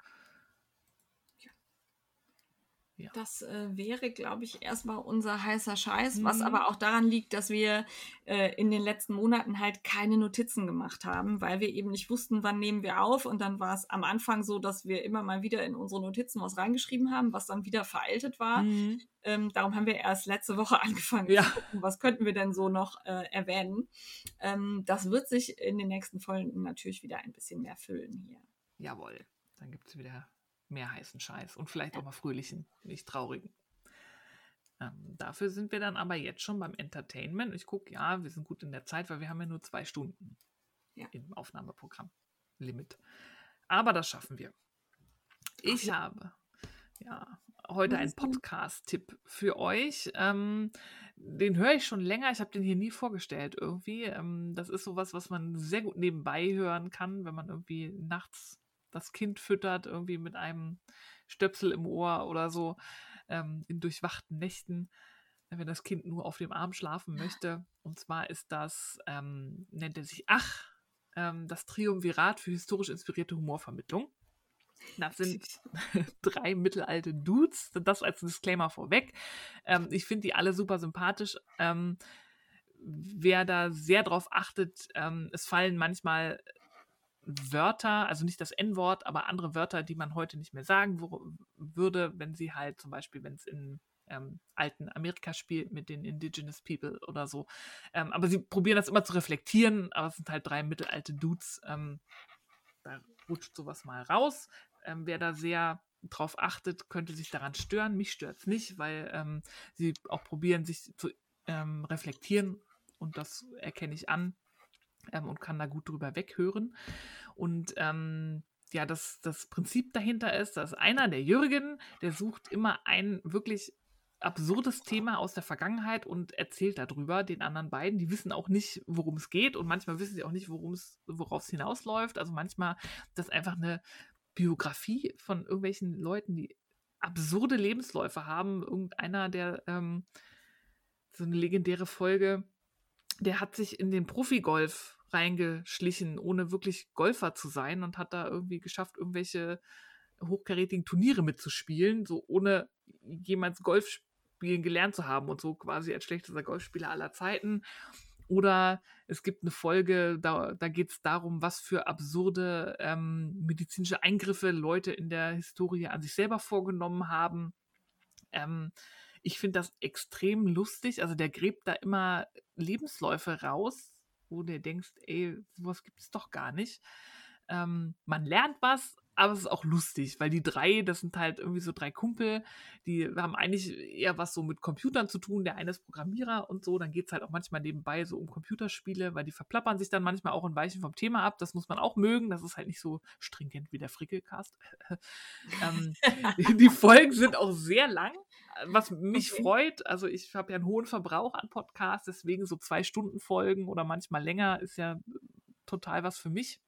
Das äh, wäre, glaube ich, erstmal unser heißer Scheiß, was Mhm. aber auch daran liegt, dass wir äh, in den letzten Monaten halt keine Notizen gemacht haben, weil wir eben nicht wussten, wann nehmen wir auf. Und dann war es am Anfang so, dass wir immer mal wieder in unsere Notizen was reingeschrieben haben, was dann wieder veraltet war. Mhm. Ähm, darum haben wir erst letzte Woche angefangen Ja. zu gucken, was könnten wir denn so noch äh, erwähnen. Ähm, das wird sich in den nächsten Folgen natürlich wieder ein bisschen mehr füllen hier. Jawohl. Dann gibt es wieder mehr heißen Scheiß und vielleicht auch mal fröhlichen, nicht traurigen. Ähm, dafür sind wir dann aber jetzt schon beim Entertainment. Ich gucke, ja, wir sind gut in der Zeit, weil wir haben ja nur zwei Stunden Ja. im Aufnahmeprogramm. Limit. Aber das schaffen wir. Ich ja. habe ja heute einen? Podcast-Tipp für euch. Ähm, den höre ich schon länger. Ich habe den hier nie vorgestellt irgendwie. Ähm, das ist sowas, was man sehr gut nebenbei hören kann, wenn man irgendwie nachts das Kind füttert, irgendwie mit einem Stöpsel im Ohr oder so, ähm, in durchwachten Nächten, wenn das Kind nur auf dem Arm schlafen möchte. Und zwar ist das, ähm, nennt er sich Ach, ähm, das Triumvirat für historisch inspirierte Humorvermittlung. Das sind drei mittelalte Dudes. Das als Disclaimer vorweg. Ähm, ich finde die alle super sympathisch. Ähm, wer da sehr drauf achtet, ähm, es fallen manchmal Wörter, also nicht das N-Wort, aber andere Wörter, die man heute nicht mehr sagen wo, würde, wenn sie halt zum Beispiel, wenn es in ähm, alten Amerika spielt mit den Indigenous People oder so. Ähm, aber sie probieren das immer zu reflektieren, aber es sind halt drei mittelalte Dudes. Ähm, da rutscht sowas mal raus. Ähm, wer da sehr drauf achtet, könnte sich daran stören. Mich stört es nicht, weil ähm, sie auch probieren, sich zu ähm, reflektieren und das erkenne ich an ähm, und kann da gut drüber weghören. Und ähm, ja, das, das Prinzip dahinter ist, dass einer, der Jürgen, der sucht immer ein wirklich absurdes Thema aus der Vergangenheit und erzählt darüber den anderen beiden. Die wissen auch nicht, worum es geht und manchmal wissen sie auch nicht, worauf es hinausläuft. Also manchmal das einfach eine Biografie von irgendwelchen Leuten, die absurde Lebensläufe haben. Irgendeiner, der ähm, so eine legendäre Folge, der hat sich in den Profigolf reingeschlichen, ohne wirklich Golfer zu sein und hat da irgendwie geschafft, irgendwelche hochkarätigen Turniere mitzuspielen, so ohne jemals Golf spielen gelernt zu haben und so quasi als schlechtester Golfspieler aller Zeiten. Oder es gibt eine Folge, da, da geht es darum, was für absurde ähm, medizinische Eingriffe Leute in der Historie an sich selber vorgenommen haben. Ähm, ich finde das extrem lustig. Also der gräbt da immer Lebensläufe raus, wo du denkst, ey, sowas gibt es doch gar nicht. Ähm, man lernt was, aber es ist auch lustig, weil die drei, das sind halt irgendwie so drei Kumpel, die haben eigentlich eher was so mit Computern zu tun. Der eine ist Programmierer und so. Dann geht es halt auch manchmal nebenbei so um Computerspiele, weil die verplappern sich dann manchmal auch und weichen vom Thema ab. Das muss man auch mögen. Das ist halt nicht so stringent wie der Frickelcast. ähm, die Folgen sind auch sehr lang was mich okay. freut, also ich habe ja einen hohen Verbrauch an Podcasts, deswegen so zwei Stunden Folgen oder manchmal länger ist ja total was für mich.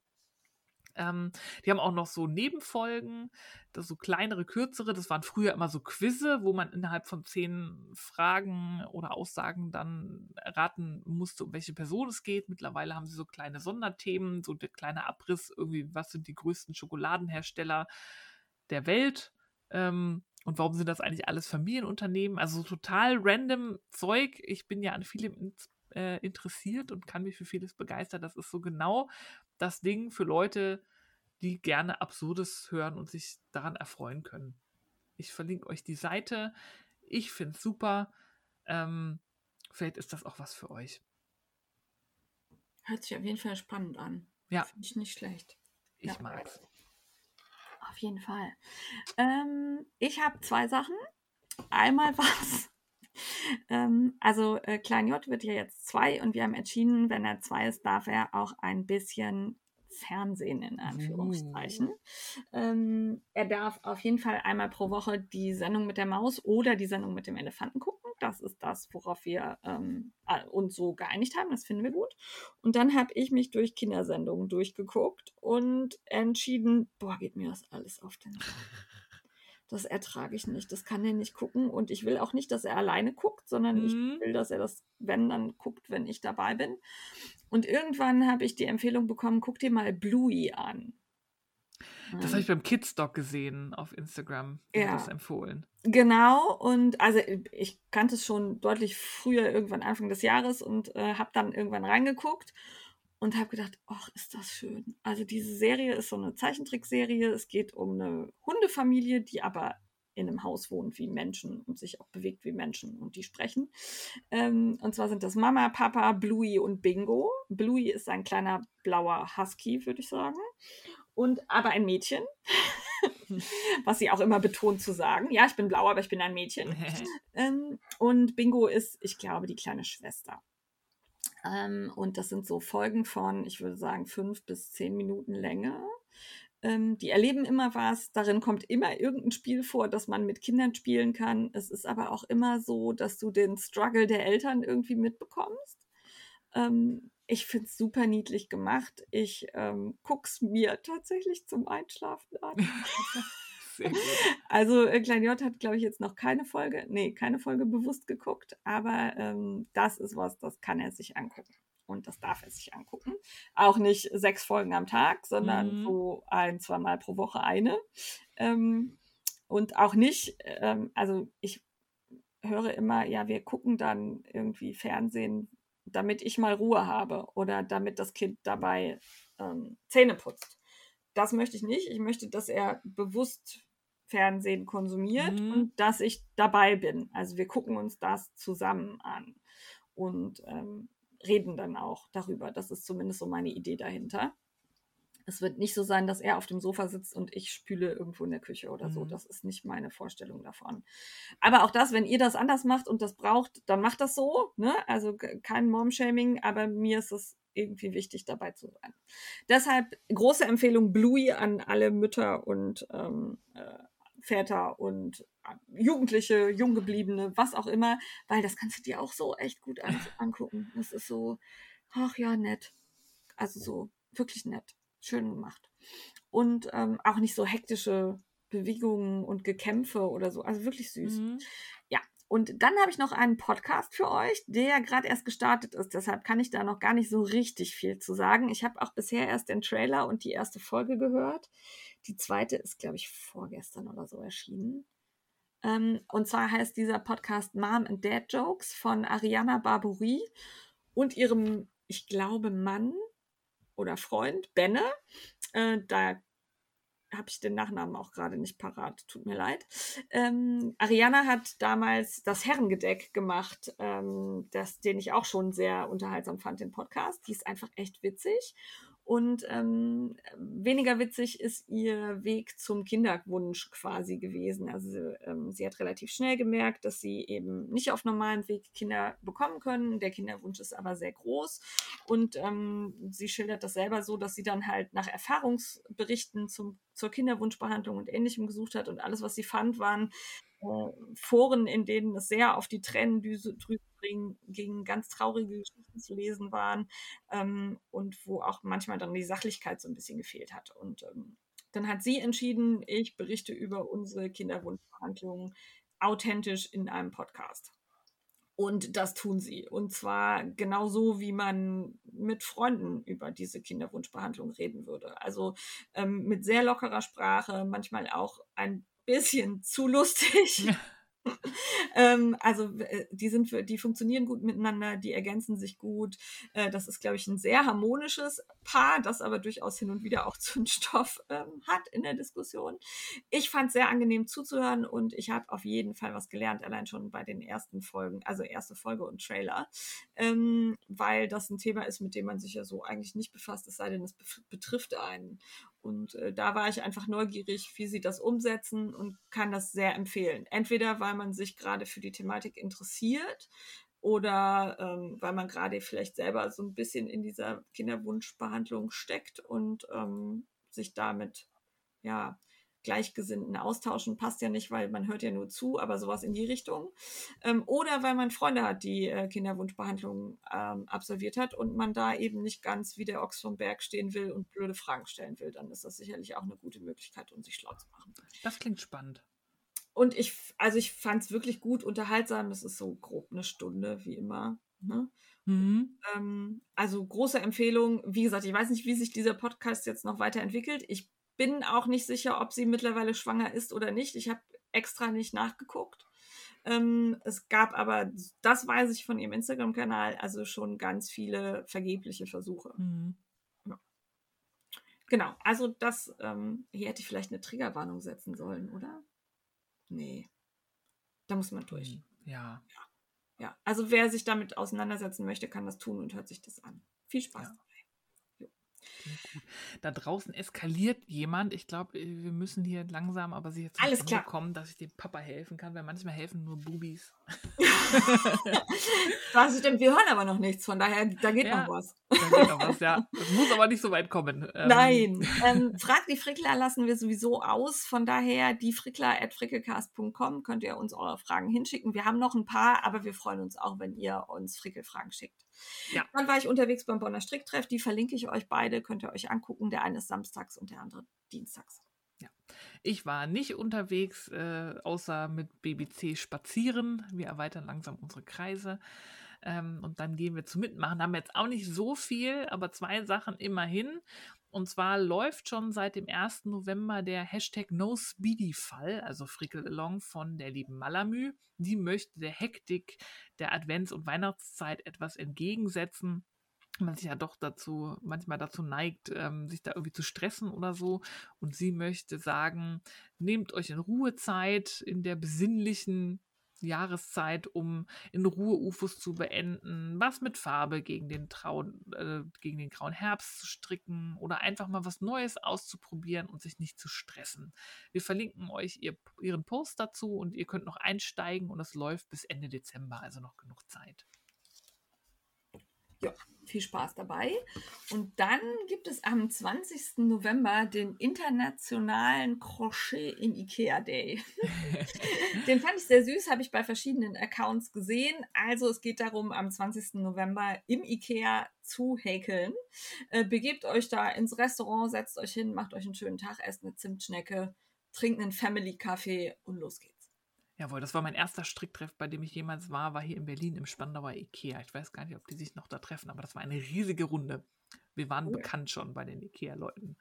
Ähm, die haben auch noch so Nebenfolgen, das so kleinere, kürzere. Das waren früher immer so Quizze, wo man innerhalb von zehn Fragen oder Aussagen dann erraten musste, um welche Person es geht. Mittlerweile haben sie so kleine Sonderthemen, so der kleine Abriss, irgendwie, was sind die größten Schokoladenhersteller der Welt? Ähm, und warum sind das eigentlich alles Familienunternehmen? Also total random Zeug. Ich bin ja an vielem äh, interessiert und kann mich für vieles begeistern. Das ist so genau das Ding für Leute, die gerne Absurdes hören und sich daran erfreuen können. Ich verlinke euch die Seite. Ich finde es super. Ähm, vielleicht ist das auch was für euch. Hört sich auf jeden Fall spannend an. Ja. Finde ich nicht schlecht. Ich ja. mag's. Auf jeden Fall. Ähm, ich habe zwei Sachen. Einmal was. ähm, also äh, Klein J wird ja jetzt zwei und wir haben entschieden, wenn er zwei ist, darf er auch ein bisschen Fernsehen in Anführungszeichen. Mhm. Ähm, er darf auf jeden Fall einmal pro Woche die Sendung mit der Maus oder die Sendung mit dem Elefanten gucken. Das ist das, worauf wir ähm, uns so geeinigt haben. Das finden wir gut. Und dann habe ich mich durch Kindersendungen durchgeguckt und entschieden, boah, geht mir das alles auf den das ertrage ich nicht. Das kann er nicht gucken. Und ich will auch nicht, dass er alleine guckt, sondern mhm. ich will, dass er das, wenn, dann guckt, wenn ich dabei bin. Und irgendwann habe ich die Empfehlung bekommen, guck dir mal Bluey an. Das habe ich beim Kidsdoc gesehen auf Instagram. Ja. das empfohlen. Genau, und also ich kannte es schon deutlich früher, irgendwann Anfang des Jahres und äh, habe dann irgendwann reingeguckt und habe gedacht, ach, ist das schön. Also diese Serie ist so eine Zeichentrickserie. Es geht um eine Hundefamilie, die aber in einem Haus wohnt wie Menschen und sich auch bewegt wie Menschen und die sprechen. Ähm, und zwar sind das Mama, Papa, Bluey und Bingo. Bluey ist ein kleiner blauer Husky, würde ich sagen. Und aber ein Mädchen. Was sie auch immer betont zu sagen. Ja, ich bin blau, aber ich bin ein Mädchen. ähm, und Bingo ist, ich glaube, die kleine Schwester. Ähm, und das sind so Folgen von, ich würde sagen, fünf bis zehn Minuten Länge. Ähm, die erleben immer was. Darin kommt immer irgendein Spiel vor, das man mit Kindern spielen kann. Es ist aber auch immer so, dass du den Struggle der Eltern irgendwie mitbekommst. Ähm, ich finde es super niedlich gemacht. Ich ähm, gucke es mir tatsächlich zum Einschlafen an. Also äh, Klein J hat, glaube ich, jetzt noch keine Folge, nee, keine Folge bewusst geguckt, aber ähm, das ist was, das kann er sich angucken. Und das darf er sich angucken. Auch nicht sechs Folgen am Tag, sondern mhm. so ein, zwei Mal pro Woche eine. Ähm, und auch nicht, ähm, also ich höre immer, ja, wir gucken dann irgendwie Fernsehen, damit ich mal Ruhe habe oder damit das Kind dabei ähm, Zähne putzt. Das möchte ich nicht. Ich möchte, dass er bewusst Fernsehen konsumiert mhm. und dass ich dabei bin. Also wir gucken uns das zusammen an und ähm, reden dann auch darüber. Das ist zumindest so meine Idee dahinter. Es wird nicht so sein, dass er auf dem Sofa sitzt und ich spüle irgendwo in der Küche oder so. Mhm. Das ist nicht meine Vorstellung davon. Aber auch das, wenn ihr das anders macht und das braucht, dann macht das so. Ne? Also kein Mom-Shaming, aber mir ist es irgendwie wichtig, dabei zu sein. Deshalb große Empfehlung Bluey an alle Mütter und ähm, äh, Väter und äh, Jugendliche, Junggebliebene, was auch immer, weil das kannst du dir auch so echt gut an angucken. Das ist so, ach ja, nett. Also so, wirklich nett. Schön gemacht. Und ähm, auch nicht so hektische Bewegungen und Gekämpfe oder so. Also wirklich süß. Mhm. Und dann habe ich noch einen Podcast für euch, der gerade erst gestartet ist. Deshalb kann ich da noch gar nicht so richtig viel zu sagen. Ich habe auch bisher erst den Trailer und die erste Folge gehört. Die zweite ist, glaube ich, vorgestern oder so erschienen. Ähm, und zwar heißt dieser Podcast Mom and Dad Jokes von Ariana Barbouri und ihrem, ich glaube, Mann oder Freund Benne. Äh, da habe ich den Nachnamen auch gerade nicht parat, tut mir leid. Ähm, Ariana hat damals das Herrengedeck gemacht, ähm, das, den ich auch schon sehr unterhaltsam fand, den Podcast. Die ist einfach echt witzig. Und ähm, weniger witzig ist ihr Weg zum Kinderwunsch quasi gewesen. Also ähm, sie hat relativ schnell gemerkt, dass sie eben nicht auf normalem Weg Kinder bekommen können. Der Kinderwunsch ist aber sehr groß. Und ähm, sie schildert das selber so, dass sie dann halt nach Erfahrungsberichten zum, zur Kinderwunschbehandlung und ähnlichem gesucht hat. Und alles, was sie fand, waren äh, Foren, in denen es sehr auf die Tränendüse ging, ganz traurige Geschichten zu lesen waren ähm, und wo auch manchmal dann die Sachlichkeit so ein bisschen gefehlt hat. Und ähm, dann hat sie entschieden, ich berichte über unsere Kinderwunschbehandlung authentisch in einem Podcast. Und das tun sie. Und zwar genauso, wie man mit Freunden über diese Kinderwunschbehandlung reden würde. Also ähm, mit sehr lockerer Sprache, manchmal auch ein bisschen zu lustig. ähm, also äh, die sind die funktionieren gut miteinander, die ergänzen sich gut. Äh, das ist, glaube ich, ein sehr harmonisches Paar, das aber durchaus hin und wieder auch Zündstoff ähm, hat in der Diskussion. Ich fand es sehr angenehm zuzuhören und ich habe auf jeden Fall was gelernt, allein schon bei den ersten Folgen, also erste Folge und Trailer, ähm, weil das ein Thema ist, mit dem man sich ja so eigentlich nicht befasst, es sei denn, es betrifft einen. Und äh, da war ich einfach neugierig, wie sie das umsetzen und kann das sehr empfehlen. Entweder weil man sich gerade für die Thematik interessiert oder ähm, weil man gerade vielleicht selber so ein bisschen in dieser Kinderwunschbehandlung steckt und ähm, sich damit ja Gleichgesinnten austauschen. Passt ja nicht, weil man hört ja nur zu, aber sowas in die Richtung. Ähm, oder weil man Freunde hat, die äh, Kinderwunschbehandlung ähm, absolviert hat und man da eben nicht ganz wie der Ochs vom Berg stehen will und blöde Fragen stellen will, dann ist das sicherlich auch eine gute Möglichkeit, um sich schlau zu machen. Das klingt spannend. Und ich, also ich fand es wirklich gut unterhaltsam. Das ist so grob eine Stunde, wie immer. Ne? Mhm. Ähm, also große Empfehlung. Wie gesagt, ich weiß nicht, wie sich dieser Podcast jetzt noch weiterentwickelt. Ich bin auch nicht sicher, ob sie mittlerweile schwanger ist oder nicht. Ich habe extra nicht nachgeguckt. Ähm, es gab aber, das weiß ich von ihrem Instagram-Kanal, also schon ganz viele vergebliche Versuche. Mhm. Ja. Genau, also das, ähm, hier hätte ich vielleicht eine Triggerwarnung setzen sollen, oder? Nee. Da muss man durch. Hm, ja. ja. Ja, also wer sich damit auseinandersetzen möchte, kann das tun und hört sich das an. Viel Spaß. Ja. Da draußen eskaliert jemand. Ich glaube, äh, wir müssen hier langsam aber sicher zum Alles klar. kommen, dass ich dem Papa helfen kann, weil manchmal helfen nur Bubis. das stimmt, wir hören aber noch nichts, von daher, da geht ja, noch was. Da geht noch was, ja. Das muss aber nicht so weit kommen. Ähm. Nein. Ähm, Frag die Frickler lassen wir sowieso aus. Von daher, die Frickler at frickelcast.com könnt ihr uns eure Fragen hinschicken. Wir haben noch ein paar, aber wir freuen uns auch, wenn ihr uns Frickelfragen schickt. Ja. Dann war ich unterwegs beim Bonner Stricktreff. Die verlinke ich euch beide, könnt ihr euch angucken. Der eine ist samstags und der andere dienstags. Ja. Ich war nicht unterwegs, äh, außer mit BBC spazieren. Wir erweitern langsam unsere Kreise. Ähm, und dann gehen wir zu Mitmachen. Haben jetzt auch nicht so viel, aber zwei Sachen immerhin. Und zwar läuft schon seit dem 1. November der Hashtag NoSpeedy-Fall, also Frickel Along von der lieben Malamü. Die möchte der Hektik der Advents- und Weihnachtszeit etwas entgegensetzen man sich ja doch dazu, manchmal dazu neigt, ähm, sich da irgendwie zu stressen oder so. Und sie möchte sagen, nehmt euch in Ruhe Zeit in der besinnlichen Jahreszeit, um in Ruhe UFOs zu beenden, was mit Farbe gegen den, Traun, äh, gegen den grauen Herbst zu stricken oder einfach mal was Neues auszuprobieren und sich nicht zu stressen. Wir verlinken euch ihr, ihren Post dazu und ihr könnt noch einsteigen und es läuft bis Ende Dezember, also noch genug Zeit. Ja, viel Spaß dabei. Und dann gibt es am 20. November den internationalen Crochet in Ikea Day. den fand ich sehr süß, habe ich bei verschiedenen Accounts gesehen. Also es geht darum, am 20. November im Ikea zu häkeln. Äh, begebt euch da ins Restaurant, setzt euch hin, macht euch einen schönen Tag, esst eine Zimtschnecke, trinkt einen Family-Kaffee und los geht's. Jawohl, das war mein erster Stricktreff, bei dem ich jemals war, war hier in Berlin im Spandauer Ikea. Ich weiß gar nicht, ob die sich noch da treffen, aber das war eine riesige Runde. Wir waren oh. bekannt schon bei den Ikea-Leuten.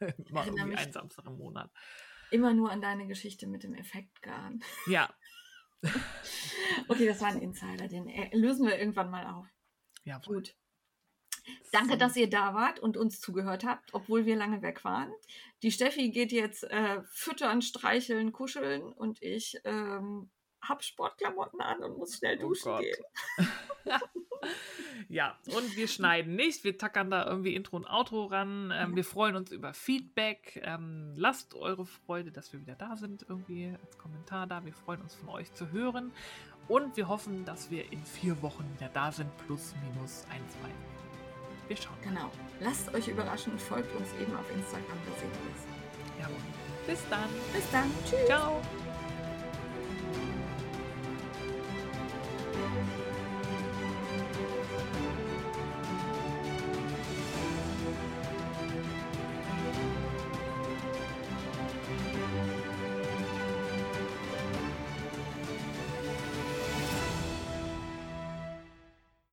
Immer irgendwie ein Samstag im Monat. Immer nur an deine Geschichte mit dem Effektgarn. Ja. okay, das war ein Insider, den äh, lösen wir irgendwann mal auf. Ja, gut. Danke, dass ihr da wart und uns zugehört habt, obwohl wir lange weg waren. Die Steffi geht jetzt äh, füttern, streicheln, kuscheln und ich ähm, habe Sportklamotten an und muss schnell oh duschen oh gehen. ja, und wir schneiden nicht. Wir tackern da irgendwie Intro und Outro ran. Ähm, wir freuen uns über Feedback. Ähm, lasst eure Freude, dass wir wieder da sind, irgendwie als Kommentar da. Wir freuen uns von euch zu hören. Und wir hoffen, dass wir in vier Wochen wieder da sind, plus minus ein, zwei. Wir schauen. Genau. Lasst euch überraschen. Folgt uns eben auf Instagram. Da seht ihr es. Jawohl. Bis dann. Bis dann. Tschüss. Ciao.